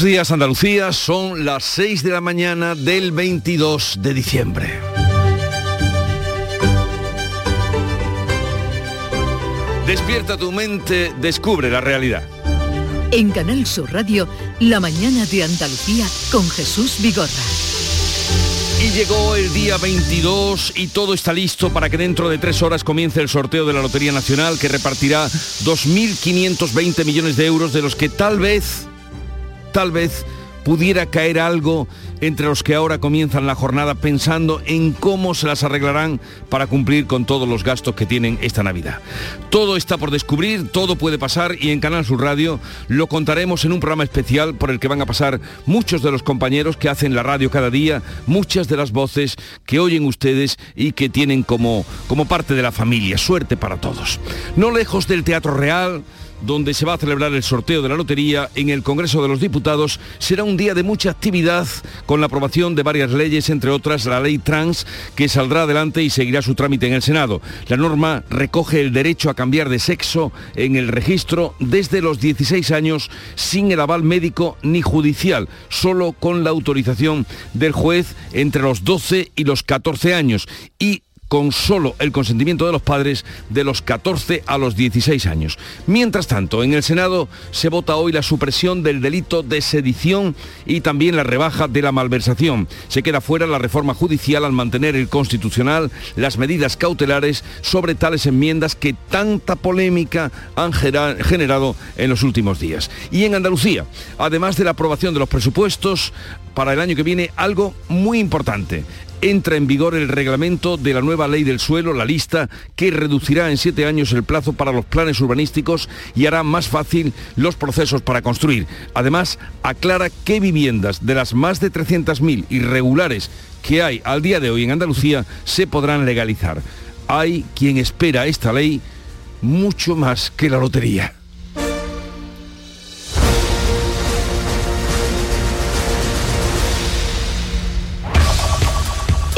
Buenos días Andalucía, son las 6 de la mañana del 22 de diciembre. Despierta tu mente, descubre la realidad. En Canal Sur Radio, La mañana de Andalucía con Jesús Vigorra. Y llegó el día 22 y todo está listo para que dentro de tres horas comience el sorteo de la Lotería Nacional que repartirá 2.520 millones de euros de los que tal vez, tal vez pudiera caer algo entre los que ahora comienzan la jornada pensando en cómo se las arreglarán para cumplir con todos los gastos que tienen esta Navidad. Todo está por descubrir, todo puede pasar y en Canal Sur Radio lo contaremos en un programa especial por el que van a pasar muchos de los compañeros que hacen la radio cada día, muchas de las voces que oyen ustedes y que tienen como, como parte de la familia. Suerte para todos. No lejos del Teatro Real, donde se va a celebrar el sorteo de la lotería en el Congreso de los Diputados, será un día de mucha actividad con la aprobación de varias leyes, entre otras la ley trans, que saldrá adelante y seguirá su trámite en el Senado. La norma recoge el derecho a cambiar de sexo en el registro desde los 16 años sin el aval médico ni judicial, solo con la autorización del juez entre los 12 y los 14 años y con solo el consentimiento de los padres de los 14 a los 16 años. Mientras tanto, en el Senado se vota hoy la supresión del delito de sedición y también la rebaja de la malversación. Se queda fuera la reforma judicial al mantener el constitucional las medidas cautelares sobre tales enmiendas que tanta polémica han generado en los últimos días. Y en Andalucía, además de la aprobación de los presupuestos, para el año que viene algo muy importante entra en vigor el reglamento de la nueva ley del suelo, la lista, que reducirá en siete años el plazo para los planes urbanísticos y hará más fácil los procesos para construir. Además, aclara qué viviendas de las más de 300.000 irregulares que hay al día de hoy en Andalucía se podrán legalizar. Hay quien espera esta ley mucho más que la lotería.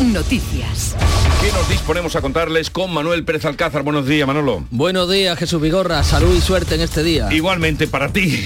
Noticias. ¿Qué nos disponemos a contarles con Manuel Pérez Alcázar? Buenos días, Manolo. Buenos días, Jesús Vigorra. Salud y suerte en este día. Igualmente para ti.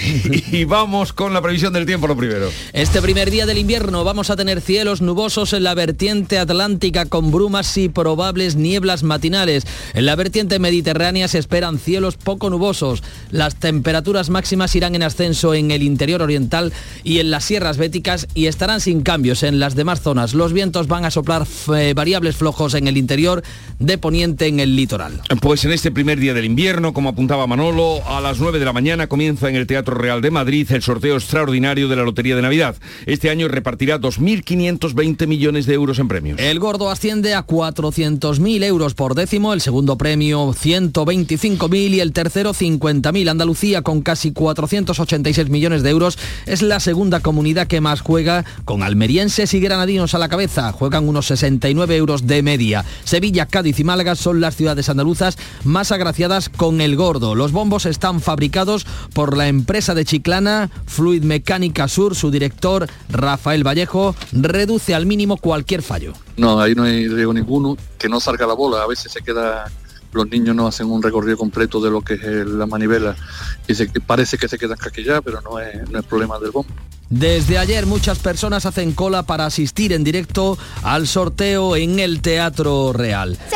y vamos con la previsión del tiempo lo primero. Este primer día del invierno vamos a tener cielos nubosos en la vertiente atlántica con brumas y probables nieblas matinales. En la vertiente mediterránea se esperan cielos poco nubosos. Las temperaturas máximas irán en ascenso en el interior oriental y en las sierras béticas y estarán sin cambios en las demás zonas. Los vientos van a soplar eh, variables flojos en en el interior de Poniente en el litoral. Pues en este primer día del invierno, como apuntaba Manolo, a las 9 de la mañana comienza en el Teatro Real de Madrid el sorteo extraordinario de la Lotería de Navidad. Este año repartirá 2.520 millones de euros en premios. El gordo asciende a 400.000 euros por décimo, el segundo premio 125.000 y el tercero 50.000. Andalucía con casi 486 millones de euros es la segunda comunidad que más juega con almerienses y granadinos a la cabeza. Juegan unos 69 euros de media. Sevilla, Cádiz y Málaga son las ciudades andaluzas más agraciadas con el gordo. Los bombos están fabricados por la empresa de Chiclana, Fluid Mecánica Sur. Su director, Rafael Vallejo, reduce al mínimo cualquier fallo. No, ahí no hay riesgo ninguno, que no salga la bola. A veces se queda los niños no hacen un recorrido completo de lo que es la manivela y parece que se quedan caquilladas, pero no es, no es problema del bombo. Desde ayer muchas personas hacen cola para asistir en directo al sorteo en el Teatro Real. 79.140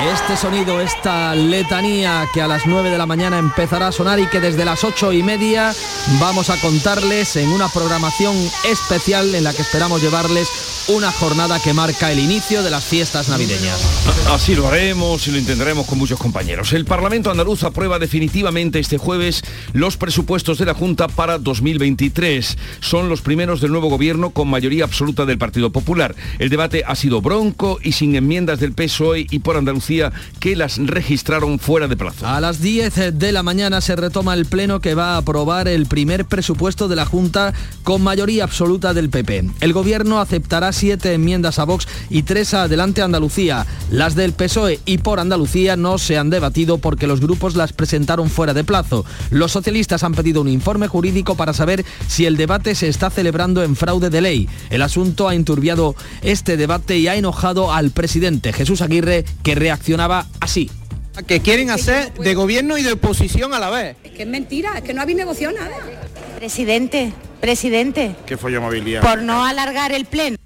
millones. Este sonido, esta letanía que a las 9 de la mañana empezará a sonar y que desde las 8 y media vamos a contarles en una programación especial en la que esperamos llevarles una jornada que marca el inicio de las fiestas navideñas. Así lo haremos y lo intentaremos con muchos compañeros. El Parlamento andaluz aprueba definitivamente este jueves los presupuestos de la Junta para 2023. Son los primeros del nuevo gobierno con mayoría absoluta del Partido Popular. El debate ha sido bronco y sin enmiendas del PSOE y por Andalucía que las registraron fuera de plazo. A las 10 de la mañana se retoma el pleno que va a aprobar el primer presupuesto de la Junta con mayoría absoluta del PP. El gobierno aceptará Siete enmiendas a Vox y tres a Adelante Andalucía. Las del PSOE y por Andalucía no se han debatido porque los grupos las presentaron fuera de plazo. Los socialistas han pedido un informe jurídico para saber si el debate se está celebrando en fraude de ley. El asunto ha enturbiado este debate y ha enojado al presidente Jesús Aguirre que reaccionaba así que quieren hacer de gobierno y de oposición a la vez. Es que es mentira, es que no habéis negociado nada. Presidente, presidente. ¿Qué fue movilidad? Por no alargar el pleno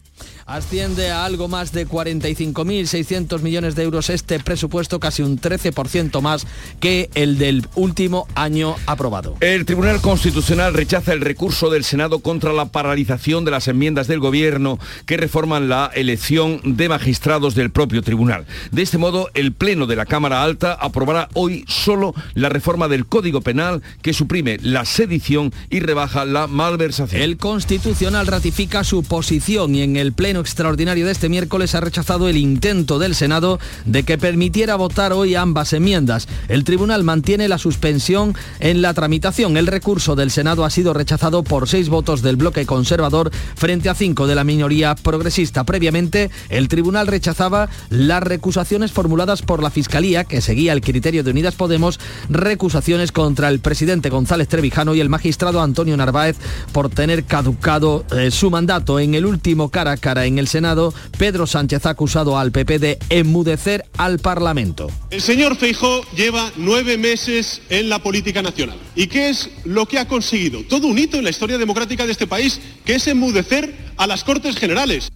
asciende a algo más de 45.600 millones de euros este presupuesto, casi un 13% más que el del último año aprobado. El Tribunal Constitucional rechaza el recurso del Senado contra la paralización de las enmiendas del Gobierno que reforman la elección de magistrados del propio tribunal. De este modo, el Pleno de la Cámara Alta aprobará hoy solo la reforma del Código Penal que suprime la sedición y rebaja la malversación. El Constitucional ratifica su posición y en el Pleno extraordinario de este miércoles ha rechazado el intento del Senado de que permitiera votar hoy ambas enmiendas. El tribunal mantiene la suspensión en la tramitación. El recurso del Senado ha sido rechazado por seis votos del bloque conservador frente a cinco de la minoría progresista. Previamente, el tribunal rechazaba las recusaciones formuladas por la Fiscalía, que seguía el criterio de Unidas Podemos, recusaciones contra el presidente González Trevijano y el magistrado Antonio Narváez por tener caducado eh, su mandato en el último cara a cara en el Senado, Pedro Sánchez ha acusado al PP de enmudecer al Parlamento. El señor Feijó lleva nueve meses en la política nacional. ¿Y qué es lo que ha conseguido? Todo un hito en la historia democrática de este país, que es enmudecer a las Cortes Generales.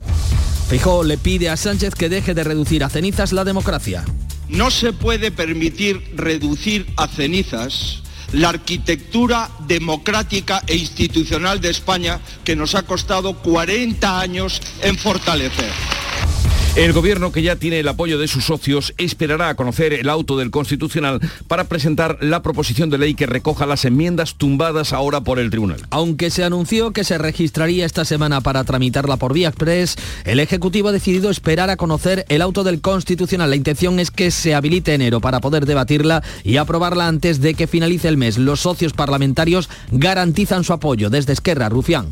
Feijó le pide a Sánchez que deje de reducir a cenizas la democracia. No se puede permitir reducir a cenizas la arquitectura democrática e institucional de España que nos ha costado 40 años en fortalecer. El gobierno, que ya tiene el apoyo de sus socios, esperará a conocer el auto del Constitucional para presentar la proposición de ley que recoja las enmiendas tumbadas ahora por el tribunal. Aunque se anunció que se registraría esta semana para tramitarla por vía express, el Ejecutivo ha decidido esperar a conocer el auto del Constitucional. La intención es que se habilite enero para poder debatirla y aprobarla antes de que finalice el mes. Los socios parlamentarios garantizan su apoyo desde Esquerra, Rufián.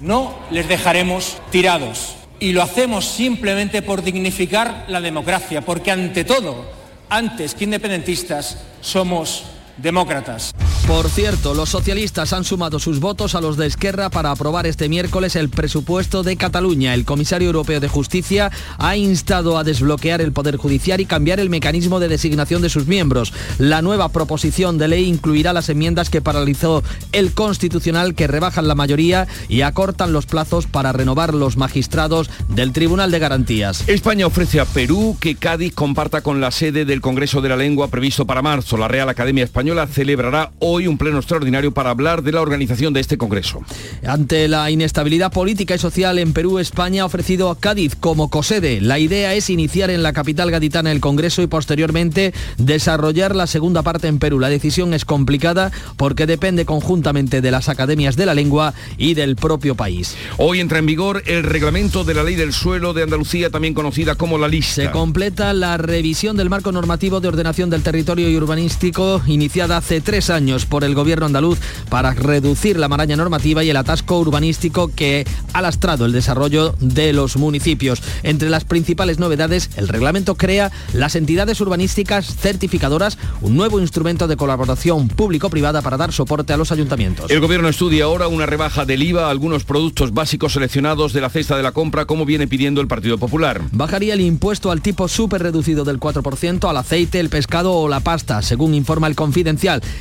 No les dejaremos tirados y lo hacemos simplemente por dignificar la democracia, porque ante todo, antes que independentistas, somos demócratas. Por cierto, los socialistas han sumado sus votos a los de Esquerra para aprobar este miércoles el presupuesto de Cataluña. El comisario europeo de justicia ha instado a desbloquear el Poder Judicial y cambiar el mecanismo de designación de sus miembros. La nueva proposición de ley incluirá las enmiendas que paralizó el Constitucional que rebajan la mayoría y acortan los plazos para renovar los magistrados del Tribunal de Garantías. España ofrece a Perú que Cádiz comparta con la sede del Congreso de la Lengua previsto para marzo. La Real Academia Española celebrará hoy un pleno extraordinario para hablar de la organización de este Congreso. Ante la inestabilidad política y social en Perú, España ha ofrecido a Cádiz como cosede. La idea es iniciar en la capital gaditana el Congreso y posteriormente desarrollar la segunda parte en Perú. La decisión es complicada porque depende conjuntamente de las academias de la lengua y del propio país. Hoy entra en vigor el reglamento de la ley del suelo de Andalucía, también conocida como la lista. Se completa la revisión del marco normativo de ordenación del territorio y urbanístico iniciada hace tres años por el gobierno andaluz para reducir la maraña normativa y el atasco urbanístico que ha lastrado el desarrollo de los municipios. Entre las principales novedades, el reglamento crea las entidades urbanísticas certificadoras, un nuevo instrumento de colaboración público-privada para dar soporte a los ayuntamientos. El gobierno estudia ahora una rebaja del IVA a algunos productos básicos seleccionados de la cesta de la compra, como viene pidiendo el Partido Popular. Bajaría el impuesto al tipo súper reducido del 4% al aceite, el pescado o la pasta, según informa el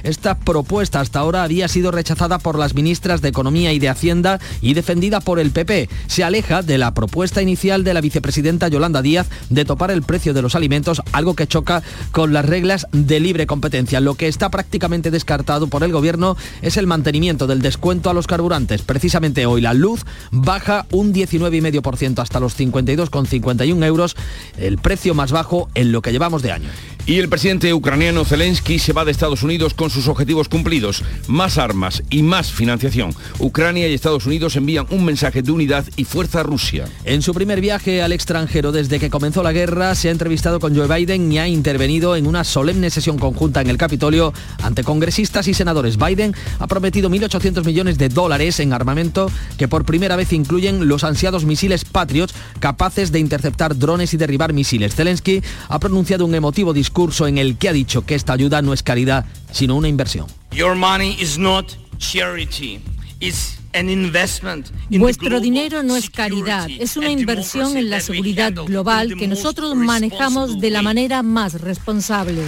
Esta propuesta hasta ahora había sido rechazada por las ministras de Economía y de Hacienda y defendida por el PP. Se aleja de la propuesta inicial de la vicepresidenta Yolanda Díaz de topar el precio de los alimentos, algo que choca con las reglas de libre competencia. Lo que está prácticamente descartado por el gobierno es el mantenimiento del descuento a los carburantes. Precisamente hoy la luz baja un 19,5% hasta los 52,51 euros, el precio más bajo en lo que llevamos de año. Y el presidente ucraniano Zelensky se va de Estados Unidos con sus objetivos cumplidos, más armas y más financiación. Ucrania y Estados Unidos envían un mensaje de unidad y fuerza a Rusia. En su primer viaje al extranjero desde que comenzó la guerra, se ha entrevistado con Joe Biden y ha intervenido en una solemne sesión conjunta en el Capitolio ante congresistas y senadores. Biden ha prometido 1.800 millones de dólares en armamento que por primera vez incluyen los ansiados misiles Patriot capaces de interceptar drones y derribar misiles. Zelensky ha pronunciado un emotivo discurso curso en el que ha dicho que esta ayuda no es caridad, sino una inversión. Vuestro dinero no es caridad, es una inversión en la seguridad global que nosotros manejamos de la manera más responsable.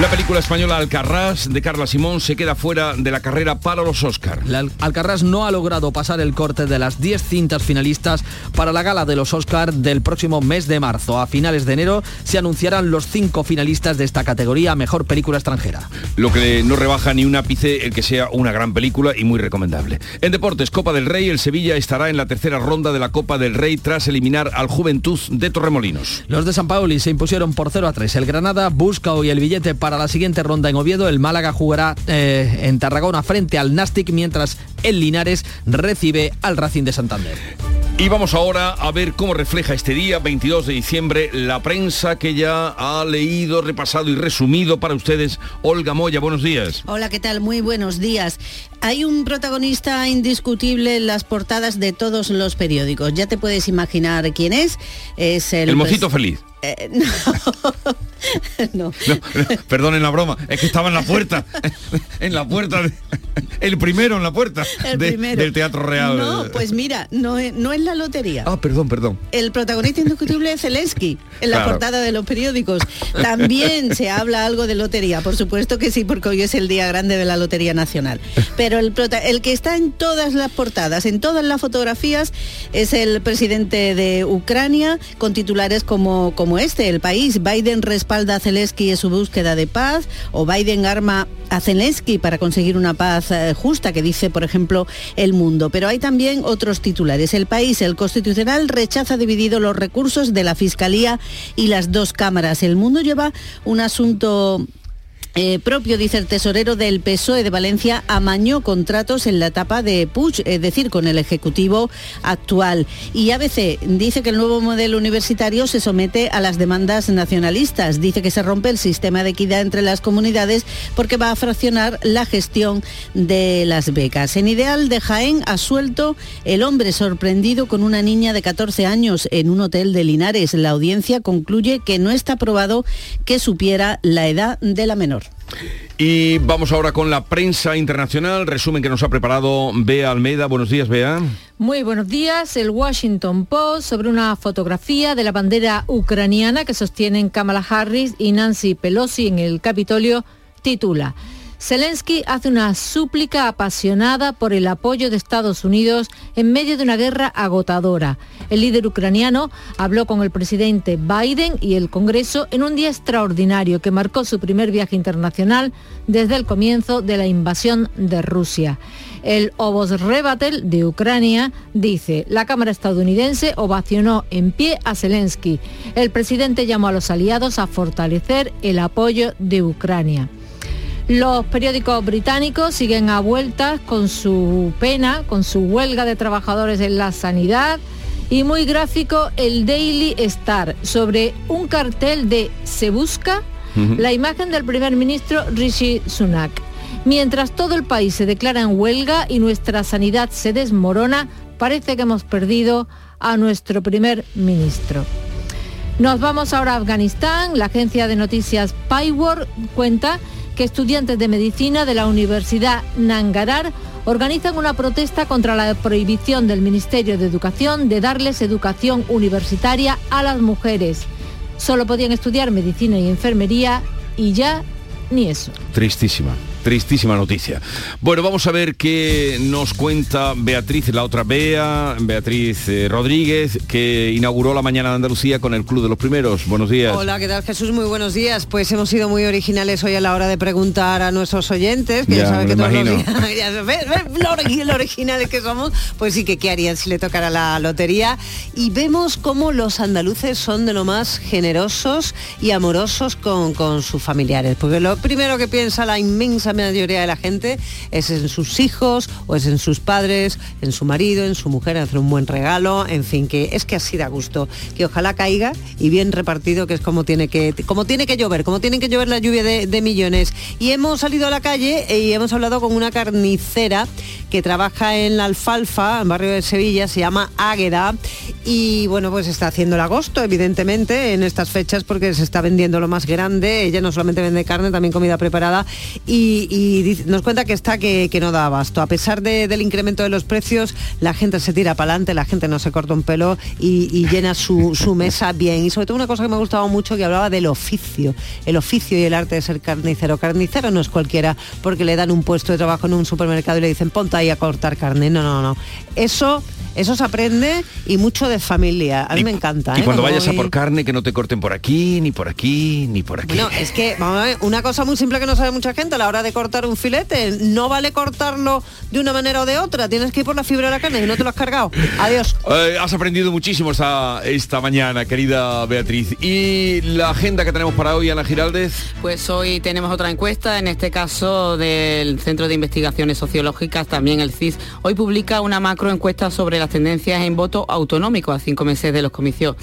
La película española Alcarrás de Carla Simón se queda fuera de la carrera para los Oscars. La Alcarrás no ha logrado pasar el corte de las 10 cintas finalistas para la gala de los Oscars del próximo mes de marzo. A finales de enero se anunciarán los cinco finalistas de esta categoría Mejor Película Extranjera. Lo que no rebaja ni un ápice el que sea una gran película y muy recomendable. En deportes, Copa del Rey, el Sevilla estará en la tercera ronda de la Copa del Rey tras eliminar al Juventud de Torremolinos. Los de San Pauli se impusieron por 0 a 3. El Granada busca hoy el billete para la siguiente ronda en Oviedo. El Málaga jugará eh, en Tarragona frente al Nastic, mientras el Linares recibe al Racing de Santander. Y vamos ahora a ver cómo refleja este día, 22 de diciembre, la prensa que ya ha leído, repasado y resumido para ustedes. Olga Moya, buenos días. Hola, ¿qué tal? Muy buenos días. Hay un protagonista indiscutible en las portadas de todos los periódicos. Ya te puedes imaginar quién es. Es el, el mocito feliz. Eh, no. Perdonen la broma, es que estaba en la puerta, en la puerta, el primero en la puerta del Teatro Real. No, pues mira, no es, no es la lotería. Ah, perdón, perdón. El protagonista indiscutible es Zelensky, en la portada de los periódicos. También se habla algo de lotería, por supuesto que sí, porque hoy es el día grande de la Lotería Nacional. Pero el, el que está en todas las portadas, en todas las fotografías, es el presidente de Ucrania, con titulares como, como este, el país. Biden respalda a Zelensky en su búsqueda de paz o Biden arma a Zelensky para conseguir una paz eh, justa, que dice, por ejemplo, el mundo. Pero hay también otros titulares. El país, el constitucional, rechaza dividido los recursos de la Fiscalía y las dos cámaras. El mundo lleva un asunto eh, propio, dice el tesorero del PSOE de Valencia, amañó contratos en la etapa de Puig, es decir, con el Ejecutivo actual. Y ABC dice que el nuevo modelo universitario se somete a las demandas nacionalistas. Dice que se rompe el sistema de equidad entre las comunidades porque va a fraccionar la gestión de las becas. En Ideal de Jaén ha suelto el hombre sorprendido con una niña de 14 años en un hotel de Linares. La audiencia concluye que no está probado que supiera la edad de la menor. Y vamos ahora con la prensa internacional, resumen que nos ha preparado Bea Almeida. Buenos días, Bea. Muy buenos días. El Washington Post sobre una fotografía de la bandera ucraniana que sostienen Kamala Harris y Nancy Pelosi en el Capitolio titula Zelensky hace una súplica apasionada por el apoyo de Estados Unidos en medio de una guerra agotadora. El líder ucraniano habló con el presidente Biden y el Congreso en un día extraordinario que marcó su primer viaje internacional desde el comienzo de la invasión de Rusia. El Rebatel de Ucrania dice, la Cámara estadounidense ovacionó en pie a Zelensky. El presidente llamó a los aliados a fortalecer el apoyo de Ucrania. Los periódicos británicos siguen a vueltas con su pena, con su huelga de trabajadores en la sanidad y muy gráfico el Daily Star sobre un cartel de Se busca la imagen del primer ministro Rishi Sunak. Mientras todo el país se declara en huelga y nuestra sanidad se desmorona, parece que hemos perdido a nuestro primer ministro. Nos vamos ahora a Afganistán. La agencia de noticias Pywor cuenta que estudiantes de medicina de la Universidad Nangarar organizan una protesta contra la prohibición del Ministerio de Educación de darles educación universitaria a las mujeres. Solo podían estudiar medicina y enfermería y ya ni eso. Tristísima. Tristísima noticia. Bueno, vamos a ver qué nos cuenta Beatriz, la otra Bea, Beatriz eh, Rodríguez, que inauguró la mañana de Andalucía con el Club de los Primeros. Buenos días. Hola, ¿qué tal Jesús? Muy buenos días. Pues hemos sido muy originales hoy a la hora de preguntar a nuestros oyentes, que ya, saben que todos los días, lo, originales que somos, pues sí que qué harían si le tocara la lotería. Y vemos cómo los andaluces son de lo más generosos y amorosos con, con sus familiares. Porque lo primero que piensa la inmensa mayoría de la gente es en sus hijos o es en sus padres, en su marido, en su mujer, hacer un buen regalo, en fin, que es que así da gusto, que ojalá caiga y bien repartido, que es como tiene que, como tiene que llover, como tiene que llover la lluvia de, millones. Y hemos salido a la calle y hemos hablado con una carnicera que trabaja en la Alfalfa, en barrio de Sevilla, se llama Águeda, y bueno, pues está haciendo el agosto, evidentemente, en estas fechas, porque se está vendiendo lo más grande. Ella no solamente vende carne, también comida preparada, y, nos cuenta que está que, no da abasto. A pesar del incremento de los precios, la gente se tira para adelante, la gente no se corta un pelo y, llena su, su, mesa bien. Y sobre todo una cosa que me ha gustado mucho, que hablaba del oficio, el oficio y el arte de ser carnicero. Carnicero no es cualquiera, porque le dan un puesto de trabajo en un supermercado y le dicen, ponte ahí a cortar carne. No, no, no. Eso eso se aprende y mucho de familia. A mí me encanta. Y ¿eh? cuando vayas a por carne, que no te corten por aquí, ni por aquí, ni por aquí. No, es que, vamos a ver, una cosa muy simple que no sabe mucha gente a la hora de cortar un filete. No vale cortarlo de una manera o de otra. Tienes que ir por la fibra de la carne y no te lo has cargado. Adiós. Eh, has aprendido muchísimo esta, esta mañana, querida Beatriz. ¿Y la agenda que tenemos para hoy, Ana Giraldez? Pues hoy tenemos otra encuesta, en este caso del Centro de Investigaciones Sociológicas, también el CIS. Hoy publica una macro encuesta sobre las tendencias en voto autonómico a cinco meses de los comicios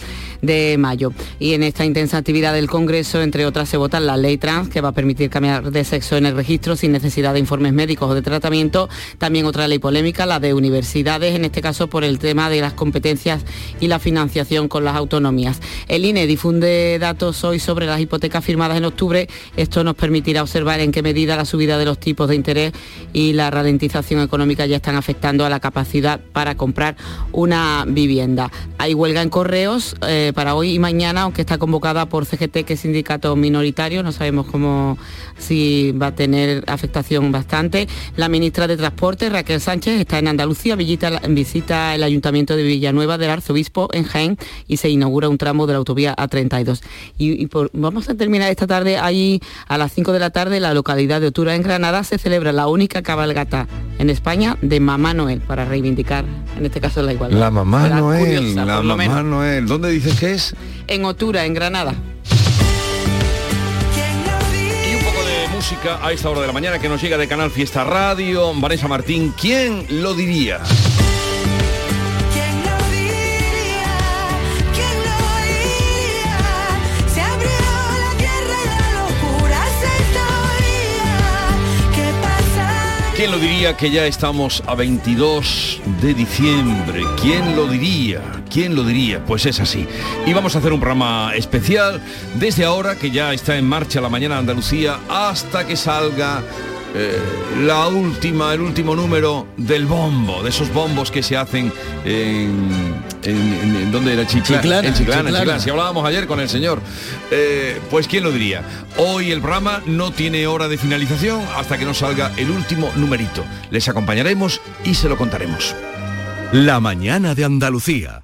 de mayo. Y en esta intensa actividad del Congreso, entre otras, se vota la ley trans, que va a permitir cambiar de sexo en el registro sin necesidad de informes médicos o de tratamiento. También otra ley polémica, la de universidades, en este caso por el tema de las competencias y la financiación con las autonomías. El INE difunde datos hoy sobre las hipotecas firmadas en octubre. Esto nos permitirá observar en qué medida la subida de los tipos de interés y la ralentización económica ya están afectando a la capacidad para comprar una vivienda. Hay huelga en correos eh, para hoy y mañana, aunque está convocada por CGT, que es sindicato minoritario, no sabemos cómo si va a tener afectación bastante. La ministra de Transporte, Raquel Sánchez, está en Andalucía, visita, visita el ayuntamiento de Villanueva del Arzobispo en Jaén y se inaugura un tramo de la autovía A32. Y, vamos a terminar esta tarde ahí a las 5 de la tarde en la localidad de Otura en Granada se celebra la única cabalgata en España de Mamá Noel para reivindicar en este caso la igualdad. La mamá Noel, la mamá Noel. ¿Dónde dices que es? En Otura, en Granada. Y un poco de música a esta hora de la mañana que nos llega de Canal Fiesta Radio. Vanessa Martín, ¿quién lo diría? ¿Quién lo diría que ya estamos a 22 de diciembre? ¿Quién lo diría? ¿Quién lo diría? Pues es así. Y vamos a hacer un programa especial desde ahora que ya está en marcha la mañana de Andalucía hasta que salga eh, la última, el último número del bombo, de esos bombos que se hacen en, en, ¿dónde era Chiclana? en Chiclana, Si hablábamos ayer con el señor, eh, pues quién lo diría. Hoy el programa no tiene hora de finalización hasta que nos salga el último numerito. Les acompañaremos y se lo contaremos. La mañana de Andalucía.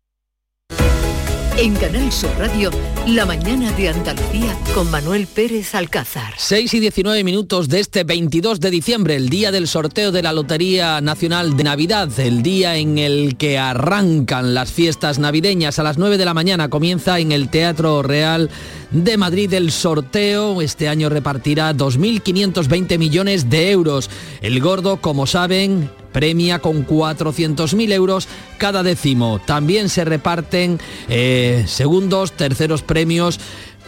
En Canal Sur Radio, La mañana de Andalucía con Manuel Pérez Alcázar. 6 y 19 minutos de este 22 de diciembre, el día del sorteo de la Lotería Nacional de Navidad, el día en el que arrancan las fiestas navideñas. A las 9 de la mañana comienza en el Teatro Real de Madrid el sorteo. Este año repartirá 2.520 millones de euros. El gordo, como saben, premia con 400.000 euros cada décimo. También se reparten eh, segundos, terceros premios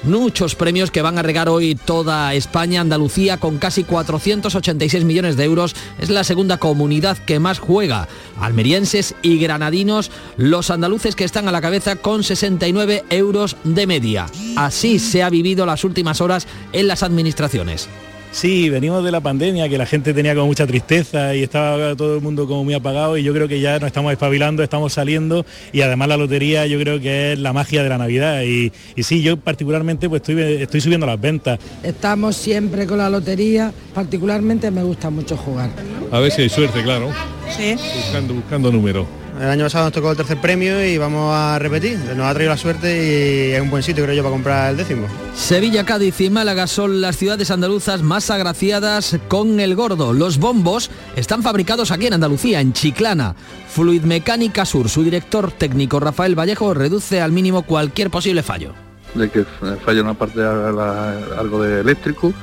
muchos premios que van a regar hoy toda España, Andalucía con casi 486 millones de euros. Es la segunda comunidad que más juega. Almerienses y granadinos, los andaluces que están a la cabeza con 69 euros de media. Así se ha vivido las últimas horas en las administraciones. Sí, venimos de la pandemia, que la gente tenía como mucha tristeza y estaba todo el mundo como muy apagado y yo creo que ya nos estamos espabilando, estamos saliendo y además la lotería yo creo que es la magia de la Navidad y, y sí, yo particularmente pues estoy, estoy subiendo las ventas. Estamos siempre con la lotería, particularmente me gusta mucho jugar. A ver si hay suerte, claro. Sí. Buscando, buscando números. El año pasado nos tocó el tercer premio y vamos a repetir. Nos ha traído la suerte y es un buen sitio creo yo para comprar el décimo. Sevilla, Cádiz y Málaga son las ciudades andaluzas más agraciadas con el gordo. Los bombos están fabricados aquí en Andalucía, en Chiclana. Fluid Mecánica Sur, su director técnico Rafael Vallejo reduce al mínimo cualquier posible fallo. De que falla una parte de la- algo de eléctrico.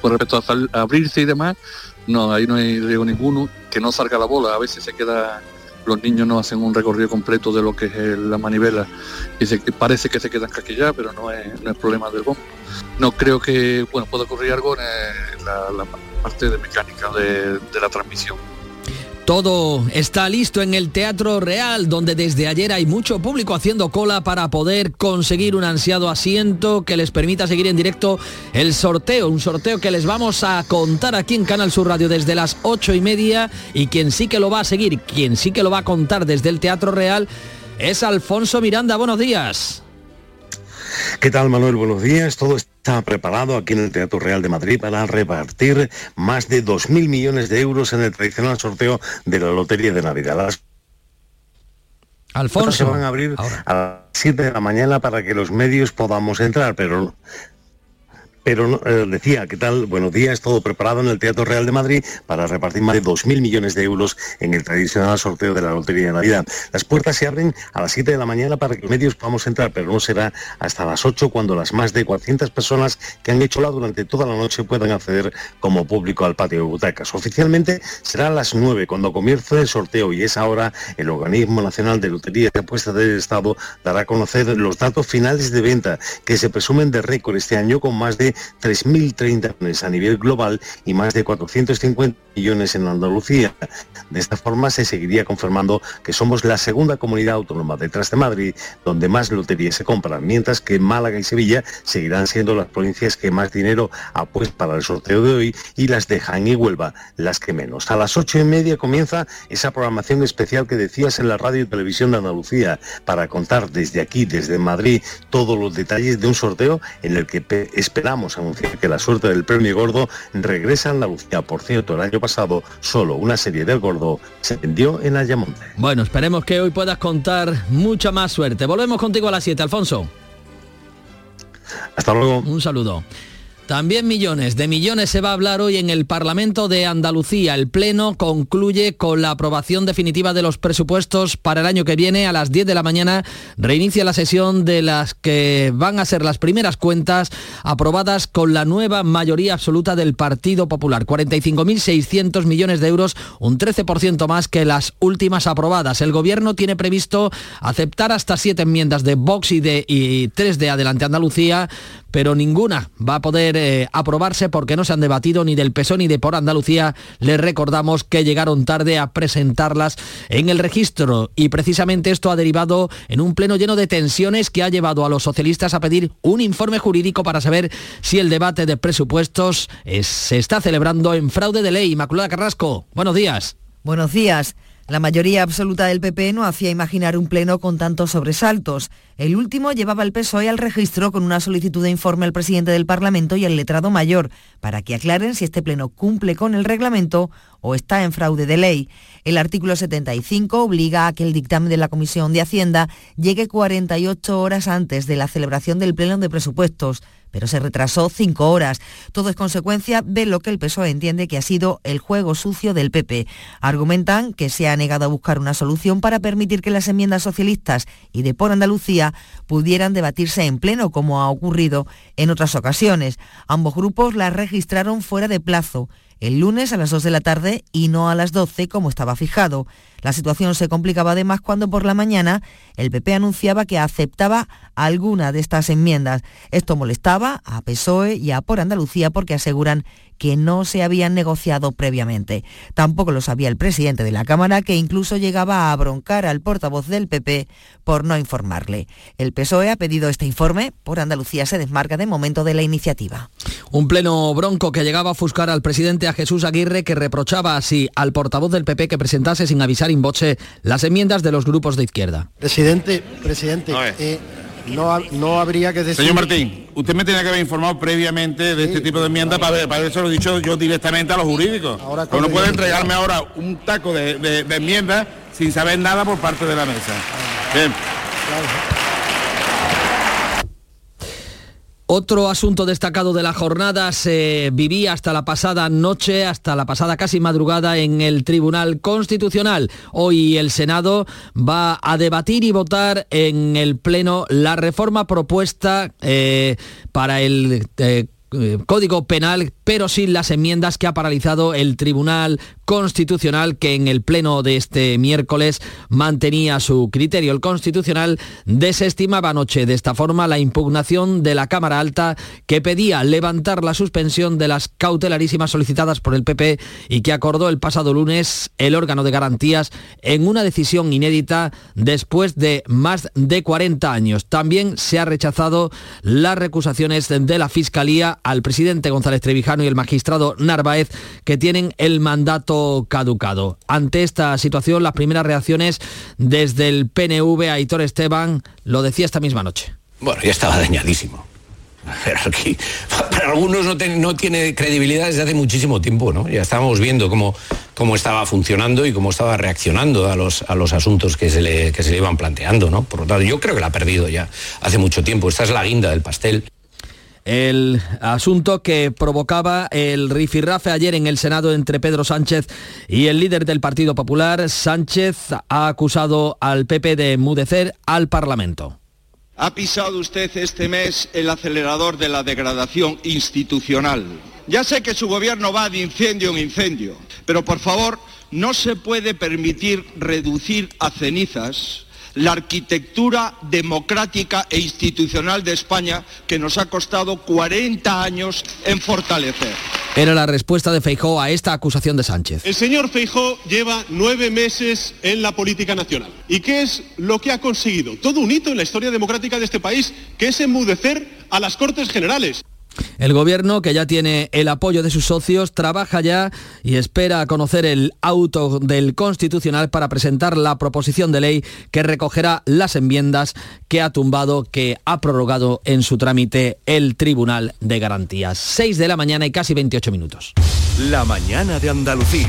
Con respecto a sal- a abrirse y demás, no, ahí no hay riesgo ninguno. Que no salga la bola, a veces se queda los niños no hacen un recorrido completo de lo que es la manivela y parece que se quedan caquillados, pero no es, problema del bombo. No creo que, bueno, pueda ocurrir algo en eh, la, parte de mecánica de la transmisión. Todo está listo en el Teatro Real, donde desde ayer hay mucho público haciendo cola para poder conseguir un ansiado asiento que les permita seguir en directo el sorteo. Un sorteo que les vamos a contar aquí en Canal Sur Radio desde las ocho y media. Y quien sí que lo va a seguir, quien sí que lo va a contar desde el Teatro Real, es Alfonso Miranda. Buenos días. ¿Qué tal Manuel? Buenos días. Todo está preparado aquí en el Teatro Real de Madrid para repartir más de 2.000 millones de euros en el tradicional sorteo de la Lotería de Navidad. Las Alfonso. se van a abrir a las 7 de la mañana para que los medios podamos entrar, pero pero eh, decía, ¿qué tal? Buenos días, todo preparado en el Teatro Real de Madrid para repartir más de 2.000 millones de euros en el tradicional sorteo de la Lotería de Navidad. Las puertas se abren a las 7 de la mañana para que los medios podamos entrar, pero no será hasta las 8 cuando las más de 400 personas que han hecho la durante toda la noche puedan acceder como público al patio de butacas. Oficialmente será a las 9 cuando comience el sorteo y es ahora el Organismo Nacional de Loterías y Apuestas del Estado dará a conocer los datos finales de venta que se presumen de récord este año con más de 3.030 millones a nivel global y más de 450 millones en Andalucía. De esta forma se seguiría confirmando que somos la segunda comunidad autónoma detrás de Madrid donde más loterías se compran, mientras que Málaga y Sevilla seguirán siendo las provincias que más dinero apuestan para el sorteo de hoy y las de Jaén y Huelva las que menos. A las ocho y media comienza esa programación especial que decías en la radio y televisión de Andalucía para contar desde aquí, desde Madrid, todos los detalles de un sorteo en el que pe- anunciar que la suerte del premio gordo regresa a Andalucía. Por cierto, el año pasado solo una serie del gordo se vendió en Ayamonte. Bueno, esperemos que hoy puedas contar mucha más suerte. Volvemos contigo a las 7, Alfonso. Hasta luego. Un saludo. También millones, de millones se va a hablar hoy en el Parlamento de Andalucía. El Pleno concluye con la aprobación definitiva de los presupuestos para el año que viene. A las 10 de la mañana reinicia la sesión de las que van a ser las primeras cuentas aprobadas con la nueva mayoría absoluta del Partido Popular. 45.600 millones de euros, un 13% más que las últimas aprobadas. El Gobierno tiene previsto aceptar hasta siete enmiendas de Vox y, de, y tres de Adelante Andalucía, pero ninguna va a poder eh, aprobarse porque no se han debatido ni del PSOE ni de por Andalucía. Les recordamos que llegaron tarde a presentarlas en el registro y precisamente esto ha derivado en un pleno lleno de tensiones que ha llevado a los socialistas a pedir un informe jurídico para saber si el debate de presupuestos es- se está celebrando en fraude de ley. Inmaculada Carrasco, buenos días. Buenos días. La mayoría absoluta del PP no hacía imaginar un pleno con tantos sobresaltos. El último llevaba el PSOE al registro con una solicitud de informe al presidente del Parlamento y al letrado mayor para que aclaren si este pleno cumple con el reglamento o está en fraude de ley. El artículo 75 obliga a que el dictamen de la Comisión de Hacienda llegue 48 horas antes de la celebración del pleno de presupuestos pero se retrasó cinco horas. Todo es consecuencia de lo que el PSOE entiende que ha sido el juego sucio del PP. Argumentan que se ha negado a buscar una solución para permitir que las enmiendas socialistas y de por Andalucía pudieran debatirse en pleno, como ha ocurrido en otras ocasiones. Ambos grupos las registraron fuera de plazo el lunes a las 2 de la tarde y no a las 12 como estaba fijado. La situación se complicaba además cuando por la mañana el PP anunciaba que aceptaba alguna de estas enmiendas. Esto molestaba a PSOE y a Por Andalucía porque aseguran que no se habían negociado previamente. Tampoco lo sabía el presidente de la Cámara, que incluso llegaba a broncar al portavoz del PP por no informarle. El PSOE ha pedido este informe, por Andalucía se desmarca de momento de la iniciativa. Un pleno bronco que llegaba a ofuscar al presidente a Jesús Aguirre, que reprochaba así al portavoz del PP que presentase sin avisar in voce las enmiendas de los grupos de izquierda. Presidente, presidente, eh, no, no habría que decir... Señor Martín, usted me tenía que haber informado previamente de este tipo de enmiendas para, para eso lo he dicho yo directamente a los jurídicos. Ahora Pero no puede entregarme ahora un taco de, de, de enmiendas sin saber nada por parte de la mesa. Bien. Otro asunto destacado de la jornada se vivía hasta la pasada noche, hasta la pasada casi madrugada en el Tribunal Constitucional. Hoy el Senado va a debatir y votar en el Pleno la reforma propuesta eh, para el... Eh, Código Penal, pero sin las enmiendas que ha paralizado el Tribunal Constitucional que en el pleno de este miércoles mantenía su criterio. El Constitucional desestimaba anoche de esta forma la impugnación de la Cámara Alta que pedía levantar la suspensión de las cautelarísimas solicitadas por el PP y que acordó el pasado lunes el órgano de garantías en una decisión inédita después de más de 40 años. También se ha rechazado las recusaciones de la Fiscalía al presidente González Trevijano y el magistrado Narváez que tienen el mandato caducado. Ante esta situación, las primeras reacciones desde el PNV, Aitor Esteban, lo decía esta misma noche. Bueno, ya estaba dañadísimo. Aquí, para algunos no, no, tiene credibilidad desde hace muchísimo tiempo, ¿no? Ya estábamos viendo cómo, cómo estaba funcionando y cómo estaba reaccionando a los, a los asuntos que se, le, que se le iban planteando, ¿no? Por lo tanto, yo creo que la ha perdido ya hace mucho tiempo. Esta es la guinda del pastel el asunto que provocaba el rifirrafe ayer en el Senado entre Pedro Sánchez y el líder del Partido Popular. Sánchez ha acusado al PP de enmudecer al Parlamento. Ha pisado usted este mes el acelerador de la degradación institucional. Ya sé que su gobierno va de incendio en incendio, pero por favor no se puede permitir reducir a cenizas la arquitectura democrática e institucional de España que nos ha costado 40 años en fortalecer. Era la respuesta de Feijó a esta acusación de Sánchez. El señor Feijó lleva nueve meses en la política nacional. ¿Y qué es lo que ha conseguido? Todo un hito en la historia democrática de este país, que es enmudecer a las Cortes Generales. El gobierno, que ya tiene el apoyo de sus socios, trabaja ya y espera conocer el auto del Constitucional para presentar la proposición de ley que recogerá las enmiendas que ha tumbado, que ha prorrogado en su trámite el Tribunal de Garantías. 6 de la mañana y casi 28 minutos. La mañana de Andalucía.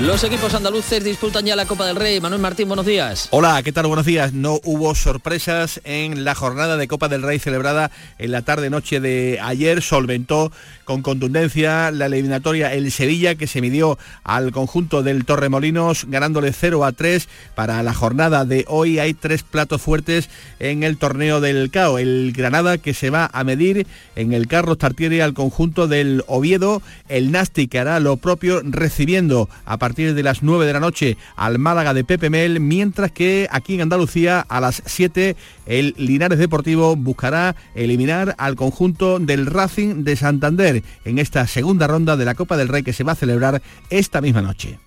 Los equipos andaluces disputan ya la Copa del Rey. Manuel Martín, buenos días. Hola, ¿qué tal? Buenos días. No hubo sorpresas en la jornada de Copa del Rey celebrada en la tarde-noche de ayer. Solventó con contundencia la eliminatoria el Sevilla que se midió al conjunto del Torremolinos ganándole 0 a 3. Para la jornada de hoy hay tres platos fuertes en el torneo del CAO. El Granada que se va a medir en el Carlos Tartiere al conjunto del Oviedo. El Nasti que hará lo propio recibiendo a partir de las 9 de la noche al Málaga de Pepe Mel, mientras que aquí en Andalucía a las 7 el Linares Deportivo buscará eliminar al conjunto del Racing de Santander en esta segunda ronda de la Copa del Rey que se va a celebrar esta misma noche.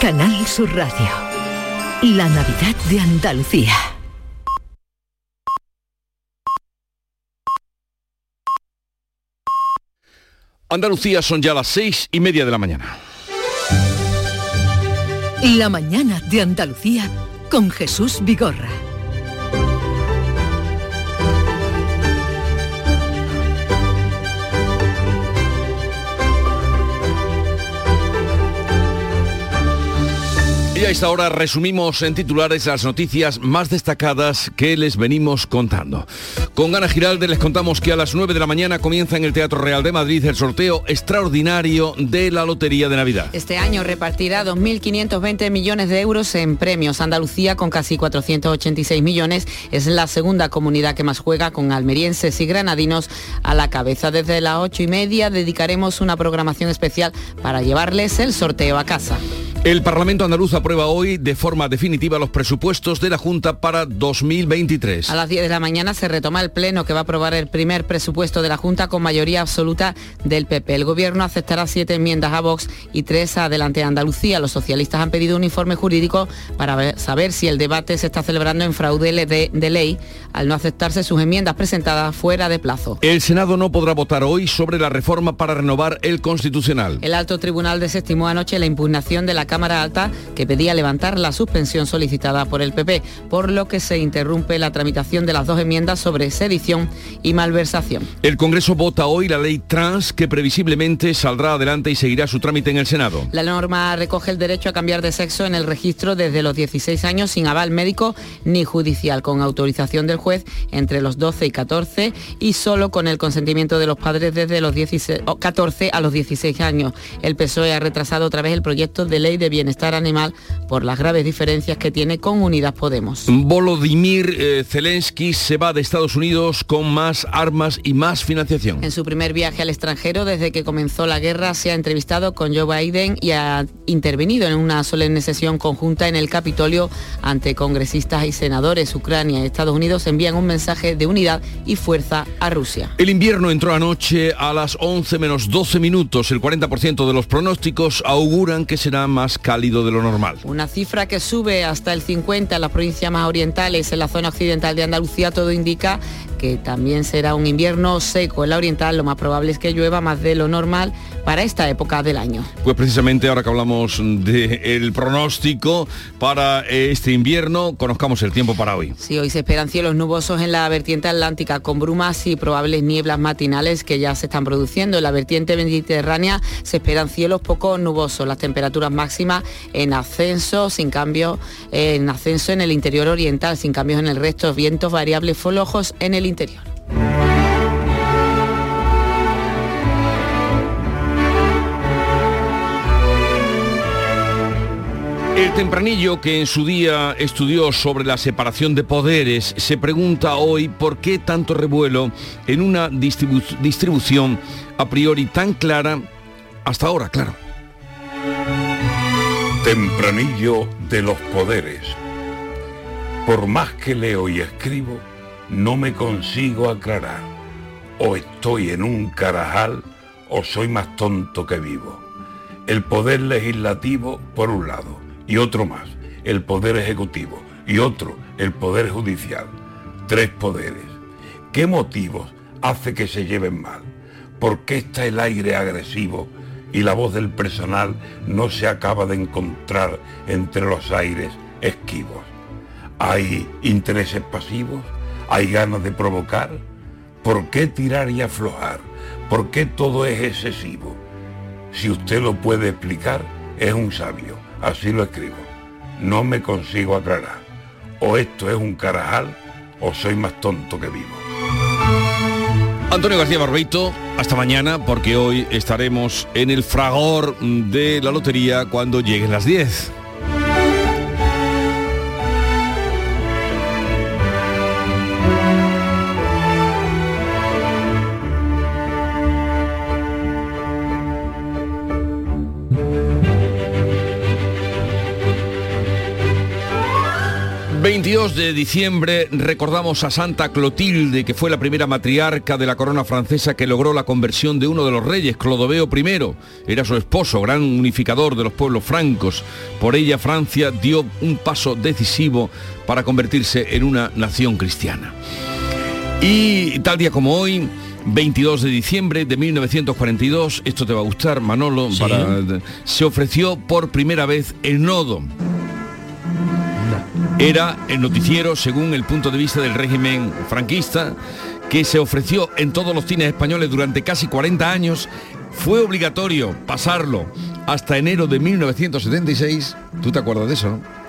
Canal Sur Radio, la Navidad de Andalucía. Andalucía son ya las seis y media de la mañana. La mañana de Andalucía con Jesús Vigorra. Y a esta hora resumimos en titulares las noticias más destacadas que les venimos contando. Con Ana Giralde les contamos que a las 9 de la mañana comienza en el Teatro Real de Madrid el sorteo extraordinario de la Lotería de Navidad. Este año repartirá 2.520 millones de euros en premios. Andalucía, con casi 486 millones, es la segunda comunidad que más juega con almerienses y granadinos a la cabeza. Desde las 8 y media dedicaremos una programación especial para llevarles el sorteo a casa. El Parlamento andaluz aprueba hoy de forma definitiva los presupuestos de la Junta para 2023. A las 10 de la mañana se retoma el Pleno que va a aprobar el primer presupuesto de la Junta con mayoría absoluta del PP. El Gobierno aceptará siete enmiendas a Vox y tres a Adelante Andalucía. Los socialistas han pedido un informe jurídico para saber si el debate se está celebrando en fraude de, de ley al no aceptarse sus enmiendas presentadas fuera de plazo. El Senado no podrá votar hoy sobre la reforma para renovar el Constitucional. El alto tribunal desestimó anoche la impugnación de la Cámara Alta que pedía levantar la suspensión solicitada por el PP, por lo que se interrumpe la tramitación de las dos enmiendas sobre sedición y malversación. El Congreso vota hoy la ley trans que previsiblemente saldrá adelante y seguirá su trámite en el Senado. La norma recoge el derecho a cambiar de sexo en el registro desde los 16 años sin aval médico ni judicial, con autorización del juez entre los 12 y 14 y solo con el consentimiento de los padres desde los 16, 14 a los 16 años. El PSOE ha retrasado otra vez el proyecto de ley de bienestar animal por las graves diferencias que tiene con Unidas Podemos. Volodymyr eh, Zelensky se va de Estados Unidos con más armas y más financiación. En su primer viaje al extranjero desde que comenzó la guerra se ha entrevistado con Joe Biden y ha intervenido en una solemne sesión conjunta en el Capitolio ante congresistas y senadores. Ucrania y Estados Unidos envían un mensaje de unidad y fuerza a Rusia. El invierno entró anoche a las 11 menos 12 minutos. El 40% de los pronósticos auguran que será más cálido de lo normal. Una cifra que sube hasta el 50 en las provincias más orientales, en la zona occidental de Andalucía, todo indica que también será un invierno seco. En la oriental lo más probable es que llueva más de lo normal para esta época del año. Pues precisamente ahora que hablamos del pronóstico para este invierno, conozcamos el tiempo para hoy. Sí, hoy se esperan cielos nubosos en la vertiente atlántica con brumas y probables nieblas matinales que ya se están produciendo. En la vertiente mediterránea se esperan cielos poco nubosos, las temperaturas máximas en ascenso, sin cambio, en ascenso en el interior oriental, sin cambios en el resto, vientos variables flojos en el interior. El tempranillo que en su día estudió sobre la separación de poderes se pregunta hoy por qué tanto revuelo en una distribu distribución a priori tan clara hasta ahora, claro. Tempranillo de los poderes. Por más que leo y escribo, no me consigo aclarar. O estoy en un carajal o soy más tonto que vivo. El poder legislativo, por un lado, y otro más, el Poder Ejecutivo y otro, el Poder Judicial. Tres poderes. ¿Qué motivos hace que se lleven mal? ¿Por qué está el aire agresivo y la voz del personal no se acaba de encontrar entre los aires esquivos? ¿Hay intereses pasivos? ¿Hay ganas de provocar? ¿Por qué tirar y aflojar? ¿Por qué todo es excesivo? Si usted lo puede explicar, es un sabio. Así lo escribo. No me consigo aclarar. O esto es un carajal o soy más tonto que vivo. Antonio García Barbeito, hasta mañana porque hoy estaremos en el fragor de la lotería cuando lleguen las 10. 22 de diciembre recordamos a Santa Clotilde, que fue la primera matriarca de la corona francesa que logró la conversión de uno de los reyes, Clodoveo I. Era su esposo, gran unificador de los pueblos francos. Por ella Francia dio un paso decisivo para convertirse en una nación cristiana. Y tal día como hoy, 22 de diciembre de 1942, esto te va a gustar, Manolo, se ofreció por primera vez el nodo era el noticiero según el punto de vista del régimen franquista que se ofreció en todos los cines españoles durante casi 40 años. Fue obligatorio pasarlo hasta enero de 1976. ¿Tú te acuerdas de eso? No?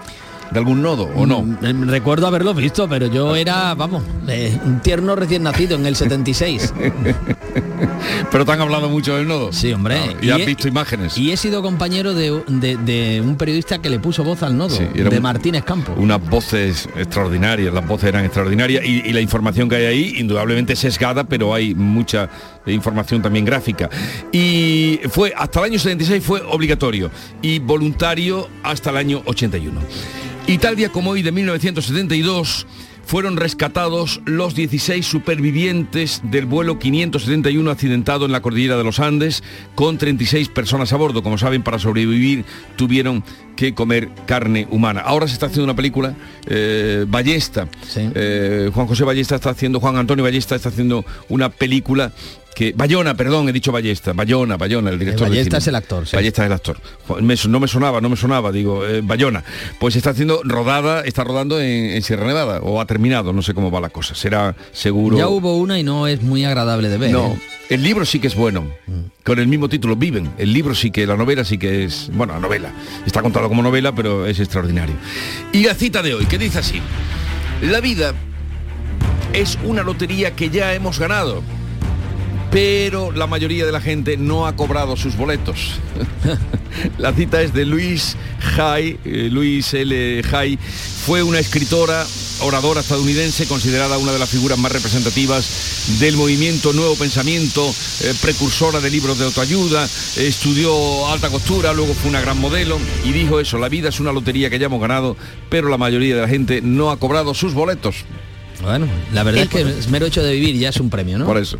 De algún nodo o no? Mm, mm, recuerdo haberlo visto, pero yo era, vamos, eh, un tierno recién nacido en el 76. pero te han hablado mucho del nodo. Sí, hombre. y, has visto imágenes. Y he sido compañero de, un periodista que le puso voz al nodo, de Martínez Campo. Unas voces extraordinarias, las voces eran extraordinarias y, la información que hay ahí, indudablemente sesgada, pero hay mucha información también gráfica. Y fue, hasta el año 76 fue obligatorio y voluntario hasta el año 81. Y tal día como hoy de 1972 fueron rescatados los 16 supervivientes del vuelo 571 accidentado en la cordillera de los Andes con 36 personas a bordo. Como saben, para sobrevivir tuvieron que comer carne humana. Ahora se está haciendo una película, eh, Ballesta. Eh, Juan José Ballesta está haciendo, Juan Antonio Ballesta está haciendo una película que Bayona, perdón, he dicho Ballesta, Bayona, Bayona, el director. Ballesta es el actor. Sí. Ballesta es el actor. no me sonaba, no me sonaba, digo, eh, Bayona. Pues está haciendo rodada, está rodando en, Sierra Nevada, o ha terminado, no sé cómo va la cosa. Será seguro. Ya hubo una y no es muy agradable de ver. No. ¿eh? El libro sí que es bueno, mm. con el mismo título, Viven. El libro sí que, la novela sí que es, bueno, la novela, está contado como novela, pero es extraordinario. Y la cita de hoy, que dice así, la vida es una lotería que ya hemos ganado pero la mayoría de la gente no ha cobrado sus boletos. la cita es de Luis Hay, eh, Luis L. Hay, fue una escritora, oradora estadounidense, considerada una de las figuras más representativas del movimiento Nuevo Pensamiento, eh, precursora de libros de autoayuda, estudió alta costura, luego fue una gran modelo y dijo eso, la vida es una lotería que ya hemos ganado, pero la mayoría de la gente no ha cobrado sus boletos. Bueno, la verdad es que el mero hecho de vivir ya es un premio, ¿no? Por eso.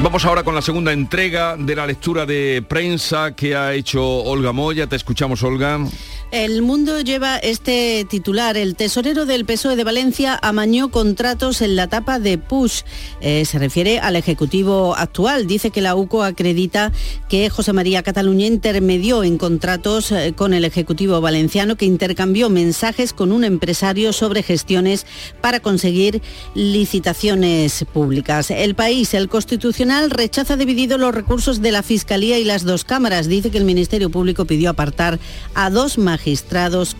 Vamos ahora con la segunda entrega de la lectura de prensa que ha hecho Olga Moya. Te escuchamos, Olga. El mundo lleva este titular. El tesorero del PSOE de Valencia amañó contratos en la tapa de Push. Eh, se refiere al Ejecutivo actual. Dice que la UCO acredita que José María Cataluña intermedió en contratos eh, con el Ejecutivo valenciano que intercambió mensajes con un empresario sobre gestiones para conseguir licitaciones públicas. El país, el Constitucional, rechaza dividido los recursos de la Fiscalía y las dos cámaras. Dice que el Ministerio Público pidió apartar a dos magistrados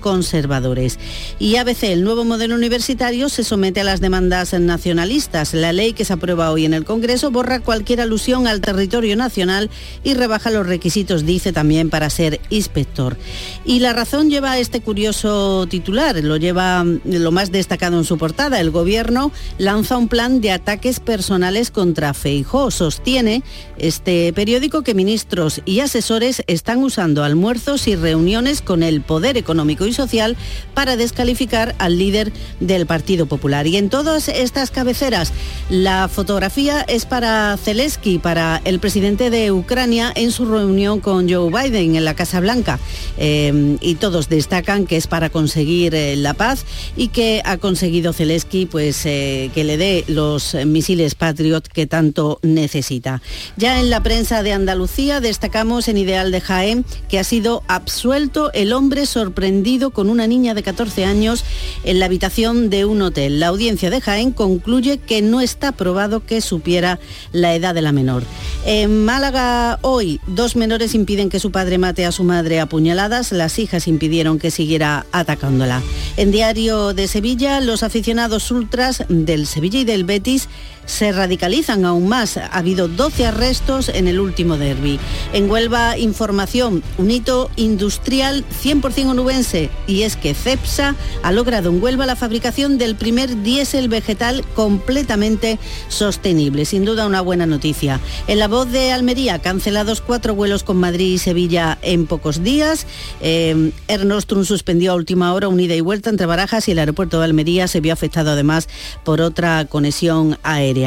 conservadores. Y ABC, el nuevo modelo universitario, se somete a las demandas nacionalistas. La ley que se aprueba hoy en el Congreso borra cualquier alusión al territorio nacional y rebaja los requisitos, dice también, para ser inspector. Y la razón lleva a este curioso titular, lo lleva lo más destacado en su portada. El gobierno lanza un plan de ataques personales contra Feijó. Sostiene este periódico que ministros y asesores están usando almuerzos y reuniones con el poder económico y social para descalificar al líder del Partido Popular. Y en todas estas cabeceras, la fotografía es para Zelensky, para el presidente de Ucrania, en su reunión con Joe Biden en la Casa Blanca. Eh, y todos destacan que es para conseguir eh, la paz y que ha conseguido Zelensky pues, eh, que le dé los misiles Patriot que tanto necesita. Ya en la prensa de Andalucía destacamos en Ideal de Jaén que ha sido absuelto el hombre sorprendido con una niña de 14 años en la habitación de un hotel. La audiencia de Jaén concluye que no está probado que supiera la edad de la menor. En Málaga hoy, dos menores impiden que su padre mate a su madre a puñaladas. Las hijas impidieron que siguiera atacándola. En Diario de Sevilla, los aficionados ultras del Sevilla y del Betis se radicalizan aún más. Ha habido 12 arrestos en el último derby. En Huelva, información, un hito industrial 100% onubense y es que CEPSA ha logrado en Huelva la fabricación del primer diésel vegetal completamente sostenible. Sin duda una buena noticia. En la voz de Almería, cancelados cuatro vuelos con Madrid y Sevilla en pocos días. Eh, Ernostrum suspendió a última hora unida y vuelta entre Barajas y el aeropuerto de Almería se vio afectado además por otra conexión aérea.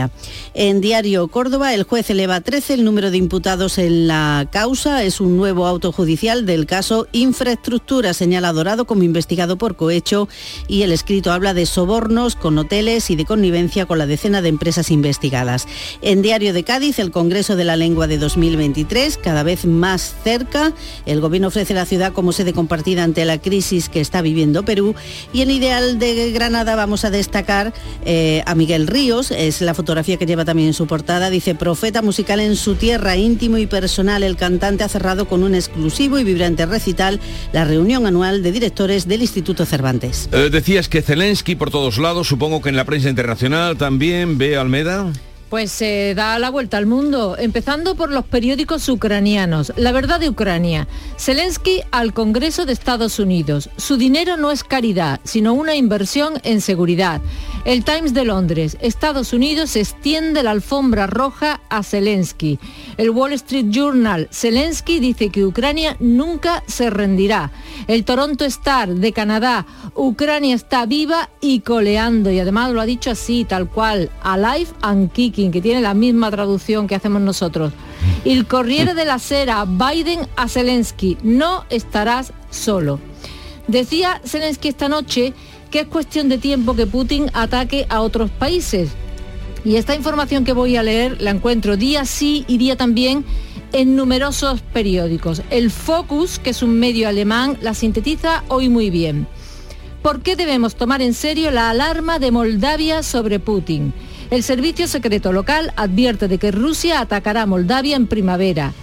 En Diario Córdoba, el juez eleva a 13 el número de imputados en la causa. Es un nuevo auto judicial del caso Infraestructura, señala Dorado como investigado por cohecho y el escrito habla de sobornos con hoteles y de connivencia con la decena de empresas investigadas. En Diario de Cádiz, el Congreso de la Lengua de 2023, cada vez más cerca. El Gobierno ofrece la ciudad como sede compartida ante la crisis que está viviendo Perú. Y en Ideal de Granada vamos a destacar eh, a Miguel Ríos, es la fotografía que lleva también en su portada, dice profeta musical en su tierra, íntimo y personal. El cantante ha cerrado con un exclusivo y vibrante recital la reunión anual de directores del Instituto Cervantes. Eh, decías que Zelensky por todos lados, supongo que en la prensa internacional también, ve Almeda. Pues se da la vuelta al mundo, empezando por los periódicos ucranianos. La verdad de Ucrania. Zelensky al Congreso de Estados Unidos. Su dinero no es caridad, sino una inversión en seguridad. El Times de Londres. Estados Unidos extiende la alfombra roja a Zelensky. El Wall Street Journal. Zelensky dice que Ucrania nunca se rendirá. El Toronto Star de Canadá. Ucrania está viva y coleando. Y además lo ha dicho así, tal cual. Alive and kicking que tiene la misma traducción que hacemos nosotros. El Corriere de la Sera, Biden a Zelensky, no estarás solo. Decía Zelensky esta noche que es cuestión de tiempo que Putin ataque a otros países. Y esta información que voy a leer la encuentro día sí y día también en numerosos periódicos. El Focus, que es un medio alemán, la sintetiza hoy muy bien. ¿Por qué debemos tomar en serio la alarma de Moldavia sobre Putin? El Servicio Secreto Local advierte de que Rusia atacará a Moldavia en primavera.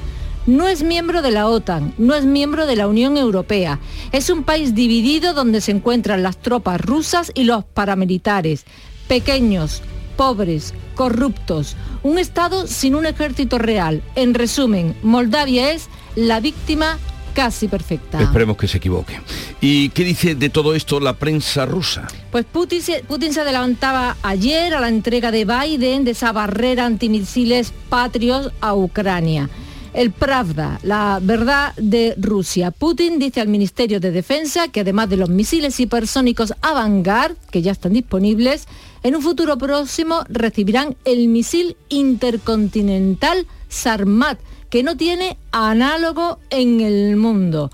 No es miembro de la OTAN, no es miembro de la Unión Europea. Es un país dividido donde se encuentran las tropas rusas y los paramilitares. Pequeños, pobres, corruptos. Un Estado sin un ejército real. En resumen, Moldavia es la víctima casi perfecta. Esperemos que se equivoque. ¿Y qué dice de todo esto la prensa rusa? Pues Putin se, Putin se adelantaba ayer a la entrega de Biden de esa barrera antimisiles patrios a Ucrania. El Pravda, la verdad de Rusia. Putin dice al Ministerio de Defensa que además de los misiles hipersónicos Avangard, que ya están disponibles, en un futuro próximo recibirán el misil intercontinental Sarmat, que no tiene análogo en el mundo.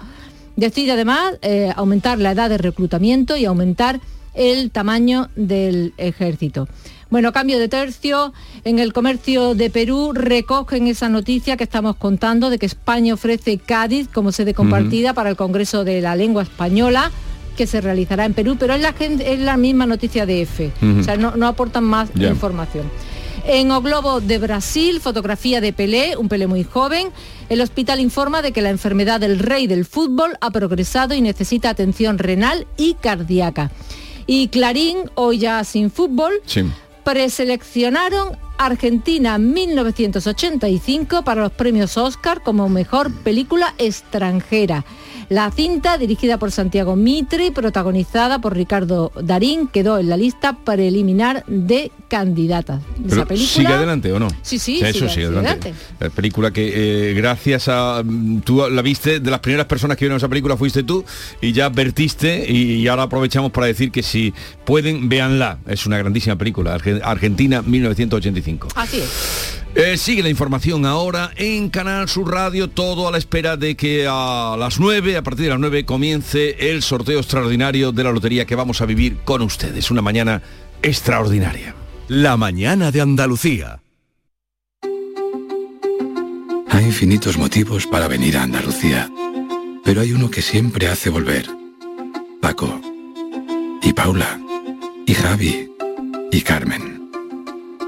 Decide además eh, aumentar la edad de reclutamiento y aumentar el tamaño del ejército. Bueno, cambio de tercio. En el comercio de Perú recogen esa noticia que estamos contando de que España ofrece Cádiz como sede compartida para el Congreso de la Lengua Española que se realizará en Perú, pero es la, es la misma noticia de EFE, o sea, no, aportan más información. En O Globo de Brasil, fotografía de Pelé, un Pelé muy joven. El hospital informa de que la enfermedad del rey del fútbol ha progresado y necesita atención renal y cardíaca. Y Clarín, hoy ya sin fútbol, preseleccionaron Argentina 1985 para los premios Oscar como mejor película extranjera. La cinta, dirigida por Santiago Mitre y protagonizada por Ricardo Darín, quedó en la lista preliminar de candidatas. ¿Sigue adelante o no? Sí, sí, eso sigue adelante. La película que eh, gracias a... Mm, tú la viste, de las primeras personas que vieron esa película fuiste tú y ya advertiste y, ahora aprovechamos para decir que si pueden, véanla. Es una grandísima película, Argentina 1985. Así es. Eh, sigue la información ahora en Canal Sur Radio, todo a la espera de que a las 9, a partir de las 9, comience el sorteo extraordinario de la lotería que vamos a vivir con ustedes. Una mañana extraordinaria. La mañana de Andalucía. Hay infinitos motivos para venir a Andalucía, pero hay uno que siempre hace volver. Paco, y Paula, y Javi, y Carmen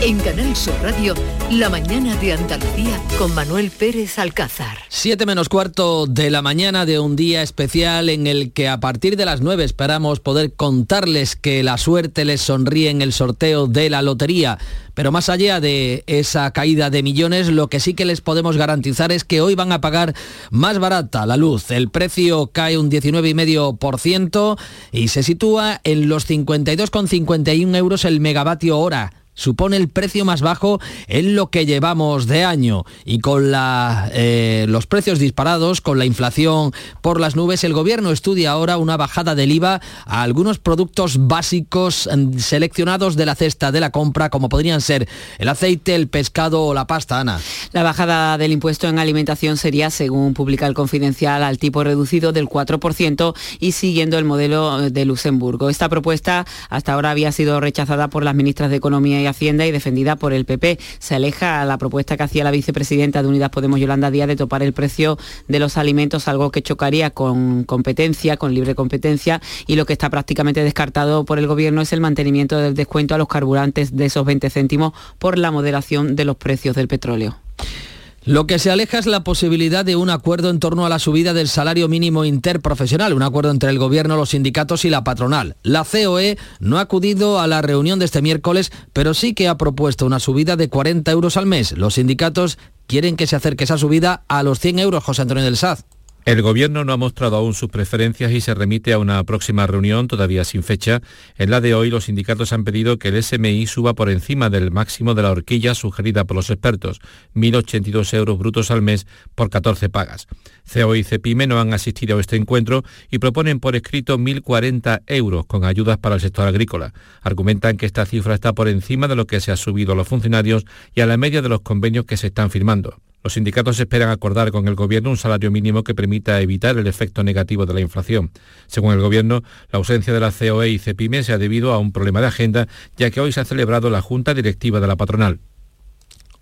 En Canal Sur Radio, la mañana de Andalucía con Manuel Pérez Alcázar. Siete menos cuarto de la mañana de un día especial en el que a partir de las nueve esperamos poder contarles que la suerte les sonríe en el sorteo de la lotería. Pero más allá de esa caída de millones, lo que sí que les podemos garantizar es que hoy van a pagar más barata la luz. El precio cae un 19,5% y se sitúa en los 52,51 euros el megavatio hora supone el precio más bajo en lo que llevamos de año. Y con eh, los precios disparados, con la inflación por las nubes, el gobierno estudia ahora una bajada del IVA a algunos productos básicos mm, seleccionados de la cesta de la compra, como podrían ser el aceite, el pescado o la pasta, Ana. La bajada del impuesto en alimentación sería, según publica el Confidencial, al tipo reducido del 4% y siguiendo el modelo de Luxemburgo. Esta propuesta hasta ahora había sido rechazada por las ministras de Economía y Hacienda y defendida por el PP. Se aleja la propuesta que hacía la vicepresidenta de Unidas Podemos, Yolanda Díaz, de topar el precio de los alimentos, algo que chocaría con competencia, con libre competencia, y lo que está prácticamente descartado por el Gobierno es el mantenimiento del descuento a los carburantes de esos 20 céntimos por la moderación de los precios del petróleo. Lo que se aleja es la posibilidad de un acuerdo en torno a la subida del salario mínimo interprofesional, un acuerdo entre el gobierno, los sindicatos y la patronal. La COE no ha acudido a la reunión de este miércoles, pero sí que ha propuesto una subida de 40 euros al mes. Los sindicatos quieren que se acerque esa subida a los 100 euros, José Antonio del Saz. El Gobierno no ha mostrado aún sus preferencias y se remite a una próxima reunión, todavía sin fecha. En la de hoy, los sindicatos han pedido que el SMI suba por encima del máximo de la horquilla sugerida por los expertos, 1.082 euros brutos al mes por 14 pagas. CEO y CEPIME no han asistido a este encuentro y proponen por escrito 1.040 euros con ayudas para el sector agrícola. Argumentan que esta cifra está por encima de lo que se ha subido a los funcionarios y a la media de los convenios que se están firmando. Los sindicatos esperan acordar con el Gobierno un salario mínimo que permita evitar el efecto negativo de la inflación. Según el Gobierno, la ausencia de la COE y CEPIME se ha debido a un problema de agenda, ya que hoy se ha celebrado la Junta Directiva de la Patronal.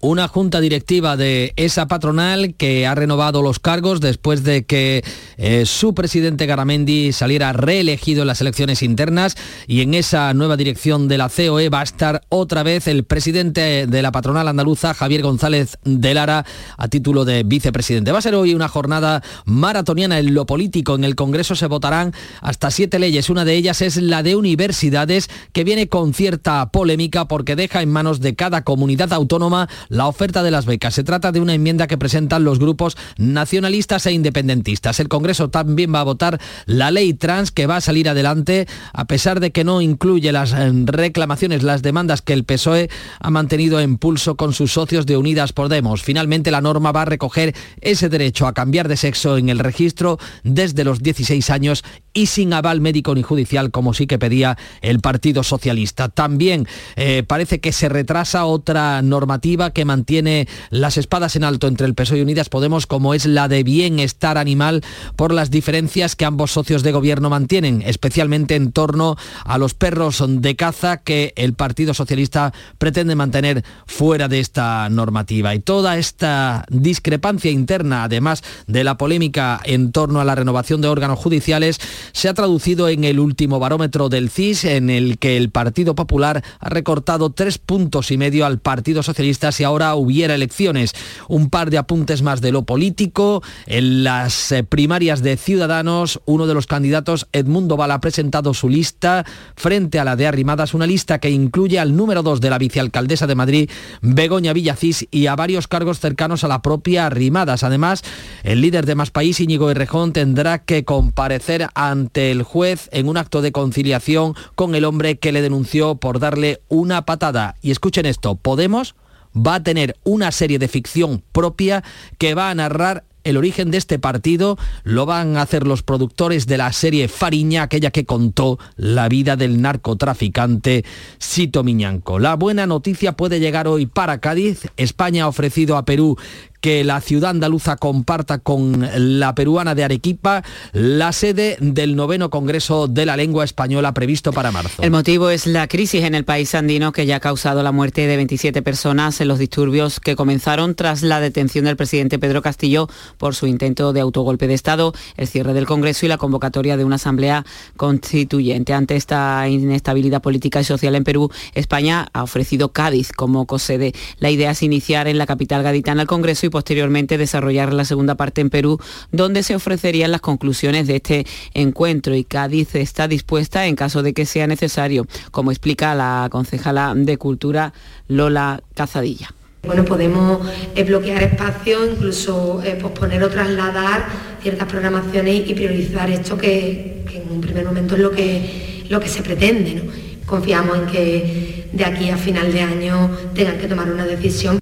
Una junta directiva de esa patronal que ha renovado los cargos después de que eh, su presidente Garamendi saliera reelegido en las elecciones internas y en esa nueva dirección de la COE va a estar otra vez el presidente de la patronal andaluza, Javier González de Lara, a título de vicepresidente. Va a ser hoy una jornada maratoniana en lo político. En el Congreso se votarán hasta siete leyes. Una de ellas es la de universidades, que viene con cierta polémica porque deja en manos de cada comunidad autónoma la oferta de las becas. Se trata de una enmienda que presentan los grupos nacionalistas e independentistas. El Congreso también va a votar la ley trans que va a salir adelante a pesar de que no incluye las eh, reclamaciones, las demandas que el PSOE ha mantenido en pulso con sus socios de Unidas Podemos. Finalmente la norma va a recoger ese derecho a cambiar de sexo en el registro desde los 16 años y sin aval médico ni judicial como sí que pedía el Partido Socialista. También eh, parece que se retrasa otra normativa que mantiene las espadas en alto entre el PSOE y Unidas Podemos, como es la de bienestar animal, por las diferencias que ambos socios de gobierno mantienen, especialmente en torno a los perros de caza que el Partido Socialista pretende mantener fuera de esta normativa. Y toda esta discrepancia interna, además de la polémica en torno a la renovación de órganos judiciales, se ha traducido en el último barómetro del CIS, en el que el Partido Popular ha recortado tres puntos y medio al Partido Socialista si ahora hubiera elecciones. Un par de apuntes más de lo político. En las eh, primarias de Ciudadanos, uno de los candidatos, Edmundo Val, ha presentado su lista frente a la de Arrimadas, una lista que incluye al número dos de la vicealcaldesa de Madrid, Begoña Villacís, y a varios cargos cercanos a la propia Arrimadas. Además, el líder de Más País, Íñigo Errejón, tendrá que comparecer ante el juez en un acto de conciliación con el hombre que le denunció por darle una patada. Y escuchen esto, Podemos va a tener una serie de ficción propia que va a narrar el origen de este partido lo van a hacer los productores de la serie Fariña, aquella que contó la vida del narcotraficante Sito Miñanco. La buena noticia puede llegar hoy para Cádiz. España ha ofrecido a Perú que la ciudad andaluza comparta con la peruana de Arequipa la sede del noveno Congreso de la Lengua Española previsto para marzo. El motivo es la crisis en el país andino que ya ha causado la muerte de 27 personas en los disturbios que comenzaron tras la detención del presidente Pedro Castillo por su intento de autogolpe de Estado, el cierre del Congreso y la convocatoria de una asamblea constituyente. Ante esta inestabilidad política y social en Perú, España ha ofrecido Cádiz como cosede. La idea es iniciar en la capital gaditana el Congreso y posteriormente desarrollar la segunda parte en Perú, donde se ofrecerían las conclusiones de este encuentro y Cádiz está dispuesta en caso de que sea necesario, como explica la concejala de Cultura Lola Cazadilla. Bueno, podemos eh, bloquear espacios, incluso eh, posponer o trasladar ciertas programaciones y priorizar esto que, en un primer momento es lo que, lo que se pretende. Confiamos en que de aquí a final de año tengan que tomar una decisión.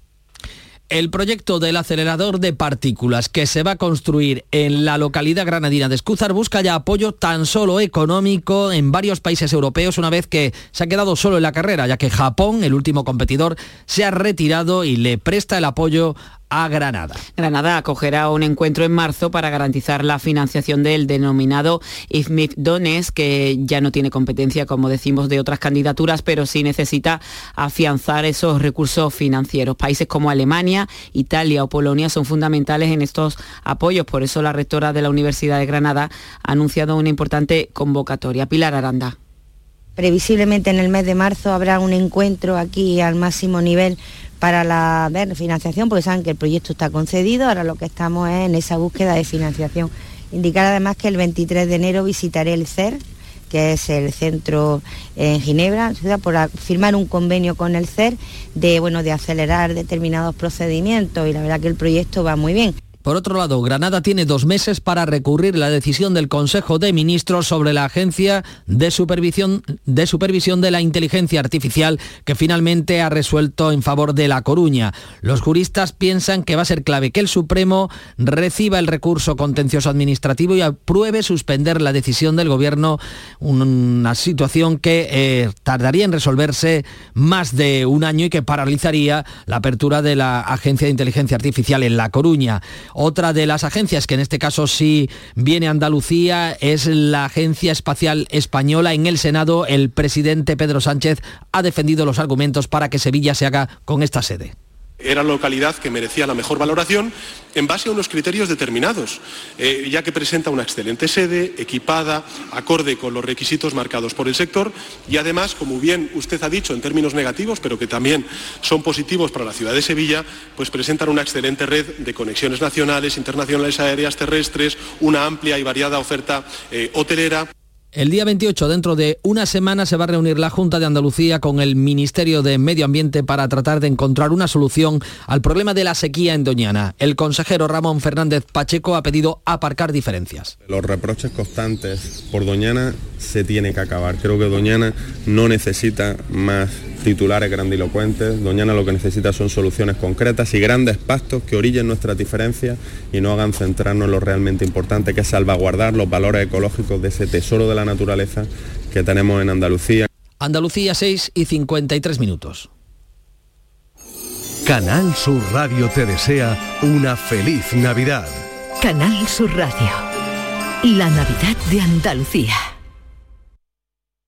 El proyecto del acelerador de partículas que se va a construir en la localidad granadina de Escúzar busca ya apoyo tan solo económico en varios países europeos una vez que se ha quedado solo en la carrera, ya que Japón, el último competidor, se ha retirado y le presta el apoyo a Granada. Granada acogerá un encuentro en marzo para garantizar la financiación del denominado IFMIF Dones, que ya no tiene competencia, como decimos, de otras candidaturas, pero sí necesita afianzar esos recursos financieros. Países como Alemania, Italia o Polonia son fundamentales en estos apoyos. Por eso la rectora de la Universidad de Granada ha anunciado una importante convocatoria. Pilar Aranda. Previsiblemente en el mes de marzo habrá un encuentro aquí al máximo nivel para la financiación, porque saben que el proyecto está concedido, ahora lo que estamos es en esa búsqueda de financiación. Indicar además que el 23 de enero visitaré el CER, que es el centro en Ginebra, por firmar un convenio con el CER de, bueno, de acelerar determinados procedimientos y la verdad que el proyecto va muy bien. Por otro lado, Granada tiene dos meses para recurrir la decisión del Consejo de Ministros sobre la Agencia de Supervisión, de la Inteligencia Artificial que finalmente ha resuelto en favor de La Coruña. Los juristas piensan que va a ser clave que el Supremo reciba el recurso contencioso administrativo y apruebe suspender la decisión del Gobierno, una situación que eh, tardaría en resolverse más de un año y que paralizaría la apertura de la Agencia de Inteligencia Artificial en La Coruña. Otra de las agencias que en este caso sí viene a Andalucía es la Agencia Espacial Española. En el Senado el presidente Pedro Sánchez ha defendido los argumentos para que Sevilla se haga con esta sede. Era la localidad que merecía la mejor valoración en base a unos criterios determinados, eh, ya que presenta una excelente sede, equipada, acorde con los requisitos marcados por el sector y además, como bien usted ha dicho en términos negativos, pero que también son positivos para la ciudad de Sevilla, pues presentan una excelente red de conexiones nacionales, internacionales aéreas, terrestres, una amplia y variada oferta eh, hotelera. El día 28, dentro de una semana, se va a reunir la Junta de Andalucía con el Ministerio de Medio Ambiente para tratar de encontrar una solución al problema de la sequía en Doñana. El consejero Ramón Fernández Pacheco ha pedido aparcar diferencias. Los reproches constantes por Doñana se tiene que acabar. Creo que Doñana no necesita más titulares grandilocuentes. Doñana lo que necesita son soluciones concretas y grandes pactos que orillen nuestras diferencias y no hagan centrarnos en lo realmente importante, que es salvaguardar los valores ecológicos de ese tesoro de la naturaleza que tenemos en Andalucía. Andalucía 6 y 53 minutos. Canal Sur Radio te desea una feliz Navidad. Canal Sur Radio. La Navidad de Andalucía.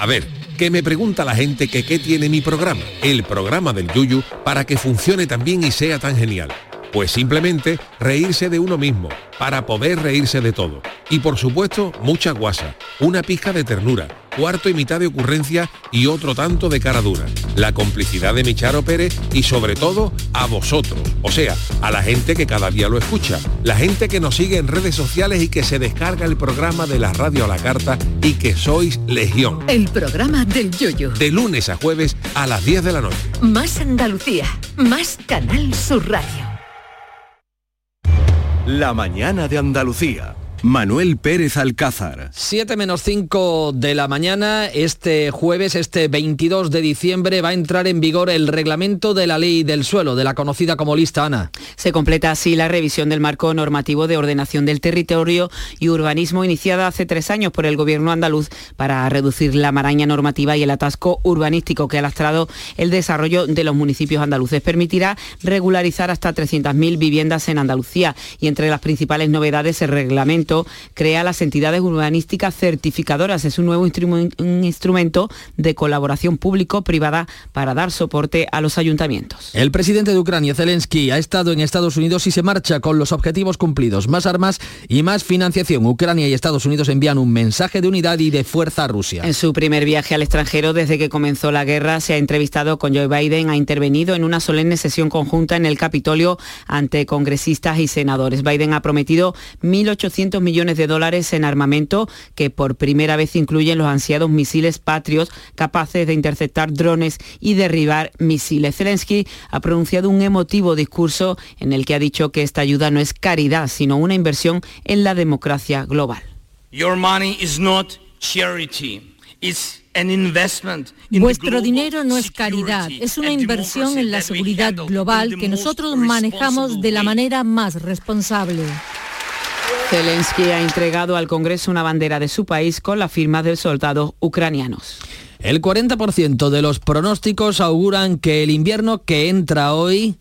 A ver, que me pregunta la gente que qué tiene mi programa, el programa del Yuyu, para que funcione tan bien y sea tan genial. Pues simplemente reírse de uno mismo, para poder reírse de todo. Y por supuesto, mucha guasa, una pizca de ternura, cuarto y mitad de ocurrencia y otro tanto de cara dura. La complicidad de Micharo Pérez y sobre todo a vosotros, o sea, a la gente que cada día lo escucha, la gente que nos sigue en redes sociales y que se descarga el programa de la radio a la carta y que sois legión. El programa del Yoyo. De lunes a jueves a las 10 de la noche. Más Andalucía. Más Canal Sur Radio. La mañana de Andalucía. Manuel Pérez Alcázar. 7 menos 5 de la mañana, este jueves, este 22 de diciembre, va a entrar en vigor el reglamento de la ley del suelo, de la conocida como lista ANA. Se completa así la revisión del marco normativo de ordenación del territorio y urbanismo iniciada hace tres años por el gobierno andaluz para reducir la maraña normativa y el atasco urbanístico que ha lastrado el desarrollo de los municipios andaluces. Permitirá regularizar hasta 300.000 viviendas en Andalucía y entre las principales novedades el reglamento crea las entidades urbanísticas certificadoras. Es un nuevo un instrumento de colaboración público-privada para dar soporte a los ayuntamientos. El presidente de Ucrania, Zelensky, ha estado en Estados Unidos y se marcha con los objetivos cumplidos. Más armas y más financiación. Ucrania y Estados Unidos envían un mensaje de unidad y de fuerza a Rusia. En su primer viaje al extranjero desde que comenzó la guerra, se ha entrevistado con Joe Biden, ha intervenido en una solemne sesión conjunta en el Capitolio ante congresistas y senadores. Biden ha prometido 1.800 millones de dólares en armamento que por primera vez incluyen los ansiados misiles patrios capaces de interceptar drones y derribar misiles. Zelensky ha pronunciado un emotivo discurso en el que ha dicho que esta ayuda no es caridad, sino una inversión en la democracia global. Vuestro dinero no es caridad, es una inversión en la seguridad global que nosotros manejamos de la manera más responsable. Zelensky ha entregado al Congreso una bandera de su país con la firma de soldados ucranianos. El 40% de los pronósticos auguran que el invierno que entra hoy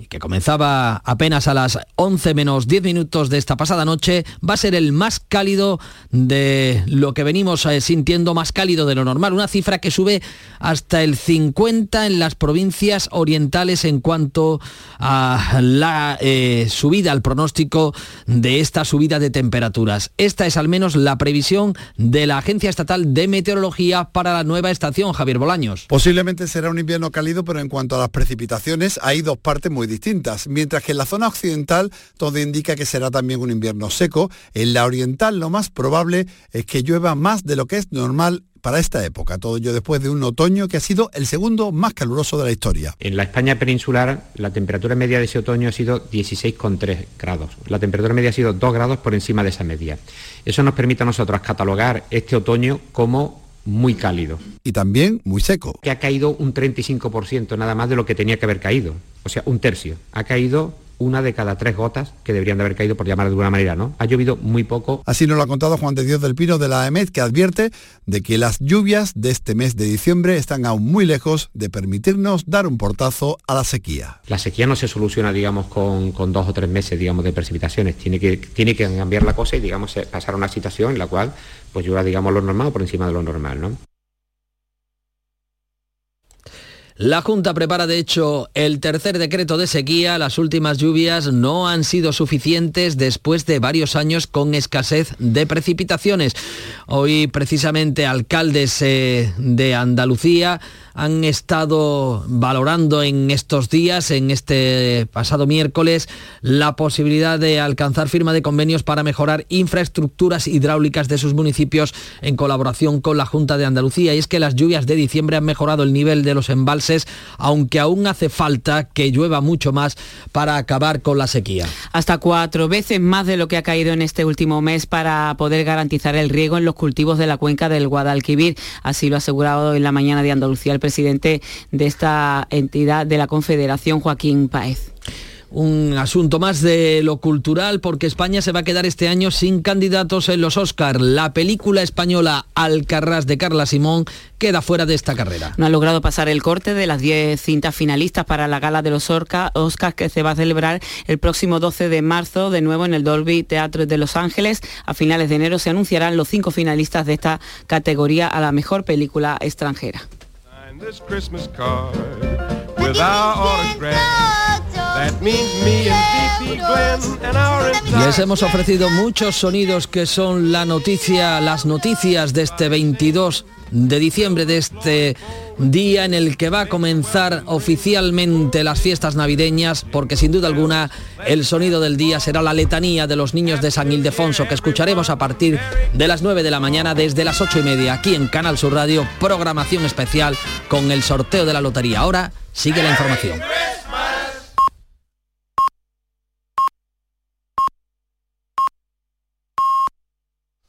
y que comenzaba apenas a las 11 menos 10 minutos de esta pasada noche, va a ser el más cálido de lo que venimos eh, sintiendo, más cálido de lo normal. Una cifra que sube hasta el 50 en las provincias orientales en cuanto a la eh, subida, al pronóstico de esta subida de temperaturas. Esta es al menos la previsión de la Agencia Estatal de Meteorología para la nueva estación, Javier Bolaños. Posiblemente será un invierno cálido, pero en cuanto a las precipitaciones hay dos partes muy distintas, mientras que en la zona occidental todo indica que será también un invierno seco, en la oriental lo más probable es que llueva más de lo que es normal para esta época, todo ello después de un otoño que ha sido el segundo más caluroso de la historia. En la España peninsular, la temperatura media de ese otoño ha sido 16,3 grados. La temperatura media ha sido 2 grados por encima de esa media. Eso nos permite a nosotros catalogar este otoño como muy cálido. Y también muy seco. Que ha caído un 35% nada más de lo que tenía que haber caído. O sea, un tercio. Ha caído una de cada tres gotas que deberían de haber caído, por llamar de alguna manera, ¿no? Ha llovido muy poco. Así nos lo ha contado Juan de Dios del Pino de la AEMED, que advierte de que las lluvias de este mes de diciembre están aún muy lejos de permitirnos dar un portazo a la sequía. La sequía no se soluciona, digamos, con, con dos o tres meses, digamos, de precipitaciones. Tiene que, tiene que cambiar la cosa y, digamos, pasar a una situación en la cual, pues llueva, digamos, lo normal o por encima de lo normal, ¿no? La Junta prepara de hecho el tercer decreto de sequía. Las últimas lluvias no han sido suficientes después de varios años con escasez de precipitaciones. Hoy precisamente alcaldes eh, de Andalucía han estado valorando en estos días, en este pasado miércoles, la posibilidad de alcanzar firma de convenios para mejorar infraestructuras hidráulicas de sus municipios en colaboración con la Junta de Andalucía. Y es que las lluvias de diciembre han mejorado el nivel de los embalses, aunque aún hace falta que llueva mucho más para acabar con la sequía. Hasta cuatro veces más de lo que ha caído en este último mes para poder garantizar el riego en los cultivos de la cuenca del Guadalquivir. Así lo ha asegurado en la mañana de Andalucía el presidente de esta entidad de la Confederación, Joaquín Paez un asunto más de lo cultural porque España se va a quedar este año sin candidatos en los Oscars. La película española Alcarrás de Carla Simón queda fuera de esta carrera. No ha logrado pasar el corte de las 10 cintas finalistas para la gala de los Oscars que se va a celebrar el próximo 12 de marzo de nuevo en el Dolby Teatro de Los Ángeles. A finales de enero se anunciarán los cinco finalistas de esta categoría a la mejor película extranjera. Les hemos ofrecido muchos sonidos que son la noticia, las noticias de este 22 de diciembre, de este día en el que va a comenzar oficialmente las fiestas navideñas, porque sin duda alguna el sonido del día será la letanía de los niños de San Ildefonso, que escucharemos a partir de las 9 de la mañana desde las 8 y media aquí en Canal Sur Radio, programación especial con el sorteo de la lotería. Ahora sigue la información.